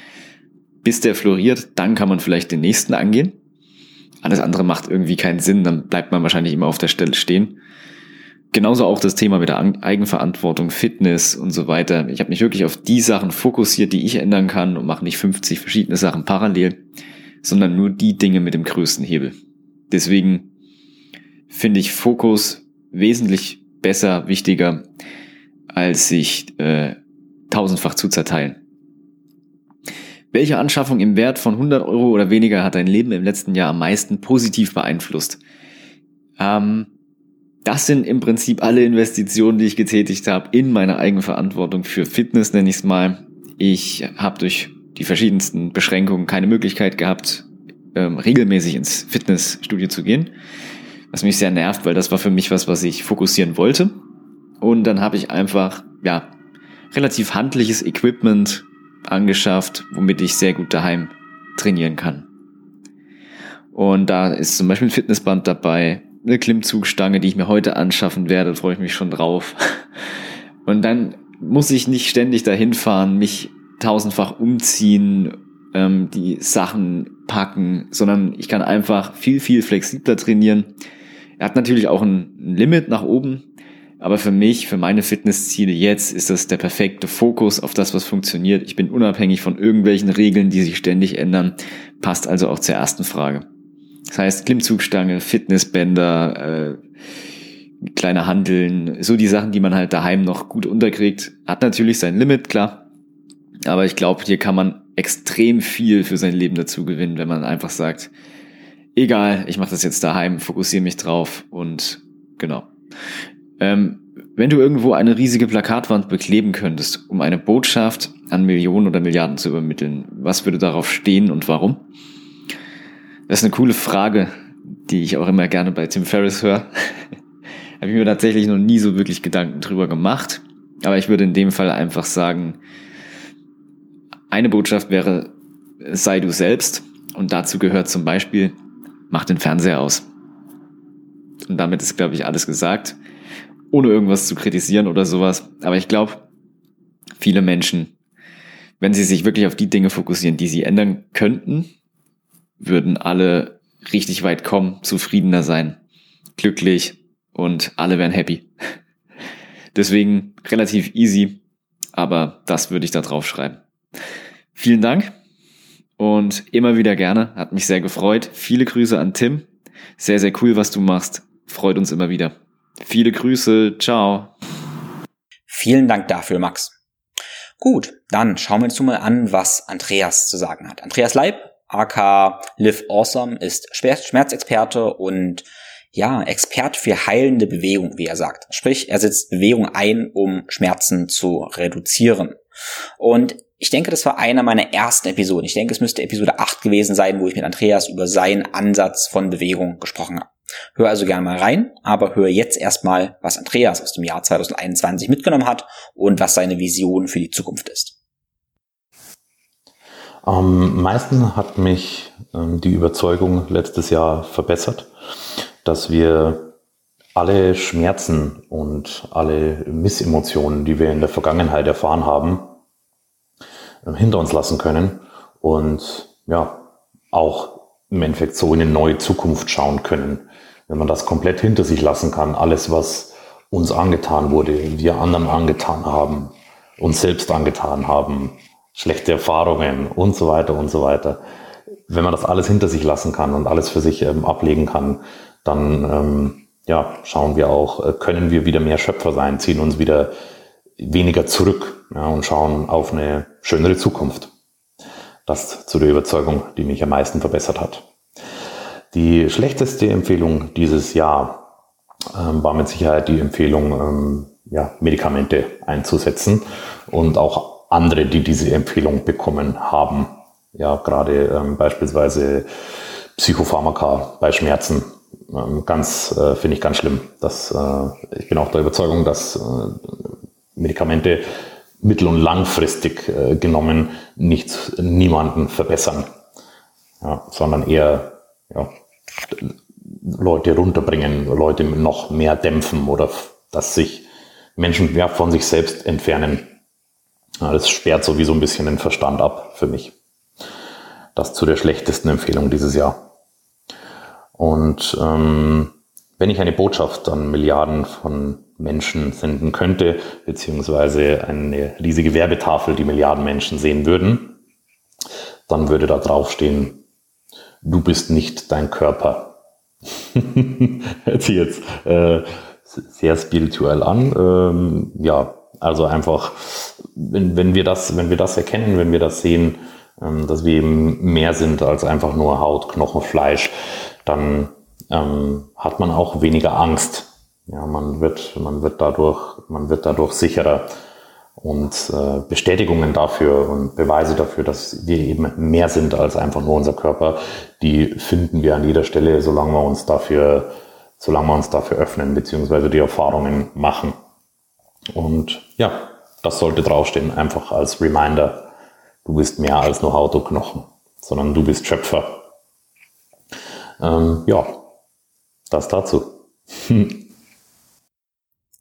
bis der floriert, dann kann man vielleicht den nächsten angehen. Alles andere macht irgendwie keinen Sinn, dann bleibt man wahrscheinlich immer auf der Stelle stehen. Genauso auch das Thema mit der Eigenverantwortung, Fitness und so weiter. Ich habe mich wirklich auf die Sachen fokussiert, die ich ändern kann und mache nicht 50 verschiedene Sachen parallel, sondern nur die Dinge mit dem größten Hebel. Deswegen finde ich Fokus wesentlich besser, wichtiger, als sich äh, tausendfach zu zerteilen. Welche Anschaffung im Wert von 100 Euro oder weniger hat dein Leben im letzten Jahr am meisten positiv beeinflusst? Ähm, das sind im Prinzip alle Investitionen, die ich getätigt habe in meine Eigenverantwortung für Fitness, nenne ich es mal. Ich habe durch die verschiedensten Beschränkungen keine Möglichkeit gehabt, ähm, regelmäßig ins Fitnessstudio zu gehen was mich sehr nervt, weil das war für mich was, was ich fokussieren wollte. Und dann habe ich einfach, ja, relativ handliches Equipment angeschafft, womit ich sehr gut daheim trainieren kann. Und da ist zum Beispiel ein Fitnessband dabei, eine Klimmzugstange, die ich mir heute anschaffen werde, freue ich mich schon drauf. Und dann muss ich nicht ständig dahin fahren, mich tausendfach umziehen, ähm, die Sachen packen, sondern ich kann einfach viel, viel flexibler trainieren. Er hat natürlich auch ein Limit nach oben, aber für mich, für meine Fitnessziele jetzt ist das der perfekte Fokus auf das, was funktioniert. Ich bin unabhängig von irgendwelchen Regeln, die sich ständig ändern. Passt also auch zur ersten Frage. Das heißt, Klimmzugstange, Fitnessbänder, äh, kleine Handeln, so die Sachen, die man halt daheim noch gut unterkriegt, hat natürlich sein Limit, klar. Aber ich glaube, hier kann man extrem viel für sein Leben dazu gewinnen, wenn man einfach sagt, egal, ich mache das jetzt daheim, fokussiere mich drauf und genau. Ähm, wenn du irgendwo eine riesige Plakatwand bekleben könntest, um eine Botschaft an Millionen oder Milliarden zu übermitteln, was würde darauf stehen und warum? Das ist eine coole Frage, die ich auch immer gerne bei Tim Ferriss höre, habe ich mir tatsächlich noch nie so wirklich Gedanken drüber gemacht. Aber ich würde in dem Fall einfach sagen, eine Botschaft wäre, sei du selbst. Und dazu gehört zum Beispiel, mach den Fernseher aus. Und damit ist, glaube ich, alles gesagt, ohne irgendwas zu kritisieren oder sowas. Aber ich glaube, viele Menschen, wenn sie sich wirklich auf die Dinge fokussieren, die sie ändern könnten, würden alle richtig weit kommen, zufriedener sein, glücklich und alle wären happy. Deswegen relativ easy, aber das würde ich da drauf schreiben. Vielen Dank und immer wieder gerne, hat mich sehr gefreut. Viele Grüße an Tim. Sehr, sehr cool, was du machst. Freut uns immer wieder. Viele Grüße, ciao. Vielen Dank dafür, Max. Gut, dann schauen wir uns mal an, was Andreas zu sagen hat. Andreas Leib, aka Live Awesome, ist Schmerzexperte und ja, Experte für heilende Bewegung, wie er sagt. Sprich, er setzt Bewegung ein, um Schmerzen zu reduzieren. Und ich denke, das war einer meiner ersten Episoden. Ich denke, es müsste Episode 8 gewesen sein, wo ich mit Andreas über seinen Ansatz von Bewegung gesprochen habe. Hör also gerne mal rein, aber hör jetzt erstmal, was Andreas aus dem Jahr 2021 mitgenommen hat und was seine Vision für die Zukunft ist. Am meisten hat mich ähm, die Überzeugung letztes Jahr verbessert, dass wir alle Schmerzen und alle Missemotionen, die wir in der Vergangenheit erfahren haben, hinter uns lassen können und ja, auch im Endeffekt so in eine neue Zukunft schauen können. Wenn man das komplett hinter sich lassen kann, alles, was uns angetan wurde, wir anderen angetan haben, uns selbst angetan haben, schlechte Erfahrungen und so weiter und so weiter. Wenn man das alles hinter sich lassen kann und alles für sich ähm, ablegen kann, dann ähm, ja, schauen wir auch, äh, können wir wieder mehr Schöpfer sein, ziehen uns wieder weniger zurück ja, und schauen auf eine schönere Zukunft. Das zu der Überzeugung, die mich am meisten verbessert hat. Die schlechteste Empfehlung dieses Jahr ähm, war mit Sicherheit die Empfehlung, ähm, ja, Medikamente einzusetzen und auch andere, die diese Empfehlung bekommen haben. Ja, gerade ähm, beispielsweise Psychopharmaka bei Schmerzen. Ähm, ganz, äh, finde ich ganz schlimm. Das, äh, ich bin auch der Überzeugung, dass äh, Medikamente mittel- und langfristig äh, genommen nicht niemanden verbessern, ja, sondern eher ja, Leute runterbringen, Leute noch mehr dämpfen oder dass sich Menschen ja, von sich selbst entfernen. Ja, das sperrt sowieso ein bisschen den Verstand ab für mich. Das zu der schlechtesten Empfehlung dieses Jahr. Und ähm, wenn ich eine Botschaft an Milliarden von Menschen senden könnte, beziehungsweise eine riesige Werbetafel, die Milliarden Menschen sehen würden, dann würde da draufstehen, du bist nicht dein Körper. Hört sich jetzt äh, sehr spirituell an. Ähm, ja, also einfach, wenn, wenn, wir das, wenn wir das erkennen, wenn wir das sehen, ähm, dass wir eben mehr sind als einfach nur Haut, Knochen, Fleisch, dann ähm, hat man auch weniger Angst. Ja, man wird, man wird dadurch, man wird dadurch sicherer und äh, Bestätigungen dafür und Beweise dafür, dass wir eben mehr sind als einfach nur unser Körper, die finden wir an jeder Stelle, solange wir uns dafür, solange wir uns dafür öffnen, beziehungsweise die Erfahrungen machen. Und ja, das sollte draufstehen, einfach als Reminder. Du bist mehr als nur Haut und Knochen, sondern du bist Schöpfer. Ähm, ja, das dazu.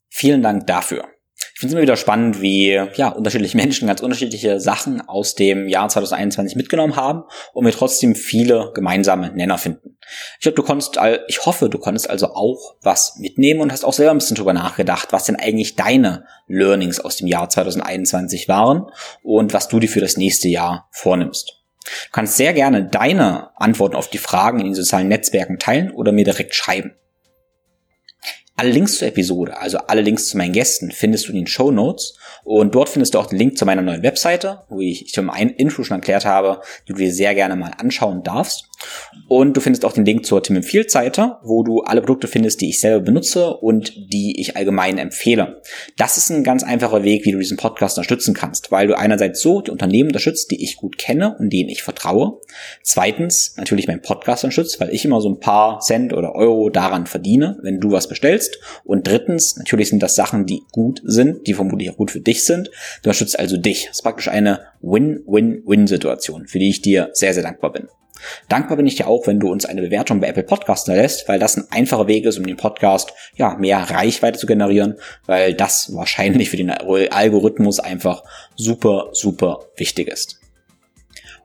Vielen Dank dafür. Ich finde es immer wieder spannend, wie ja, unterschiedliche Menschen ganz unterschiedliche Sachen aus dem Jahr 2021 mitgenommen haben und wir trotzdem viele gemeinsame Nenner finden. Ich glaube, du konntest, ich hoffe, du konntest also auch was mitnehmen und hast auch selber ein bisschen drüber nachgedacht, was denn eigentlich deine Learnings aus dem Jahr 2021 waren und was du dir für das nächste Jahr vornimmst. Du kannst sehr gerne deine Antworten auf die Fragen in den sozialen Netzwerken teilen oder mir direkt schreiben. Alle Links zur Episode, also alle Links zu meinen Gästen, findest du in den Show Notes. Und dort findest du auch den Link zu meiner neuen Webseite, wo ich, ich im Intro schon erklärt habe, die du dir sehr gerne mal anschauen darfst. Und du findest auch den Link zur Tim Field Seite, wo du alle Produkte findest, die ich selber benutze und die ich allgemein empfehle. Das ist ein ganz einfacher Weg, wie du diesen Podcast unterstützen kannst, weil du einerseits so die Unternehmen unterstützt, die ich gut kenne und denen ich vertraue. Zweitens natürlich meinen Podcast unterstützt, weil ich immer so ein paar Cent oder Euro daran verdiene, wenn du was bestellst. Und drittens, natürlich sind das Sachen, die gut sind, die vermutlich auch gut für dich sind. Du unterstützt also dich. Das ist praktisch eine Win-Win-Win-Situation, für die ich dir sehr, sehr dankbar bin. Dankbar bin ich dir auch, wenn du uns eine Bewertung bei Apple Podcasts lässt, weil das ein einfacher Weg ist, um den Podcast ja mehr Reichweite zu generieren, weil das wahrscheinlich für den Algorithmus einfach super, super wichtig ist.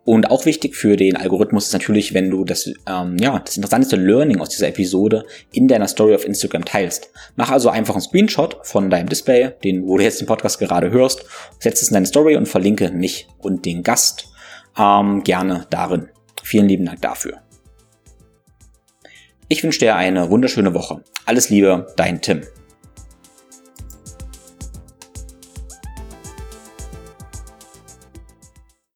Und auch wichtig für den Algorithmus ist natürlich, wenn du das, ähm, ja, das interessanteste Learning aus dieser Episode in deiner Story auf Instagram teilst. Mach also einfach einen Screenshot von deinem Display, den, wo du jetzt den Podcast gerade hörst, setz es in deine Story und verlinke mich und den Gast ähm, gerne darin. Vielen lieben Dank dafür. Ich wünsche dir eine wunderschöne Woche. Alles Liebe, dein Tim.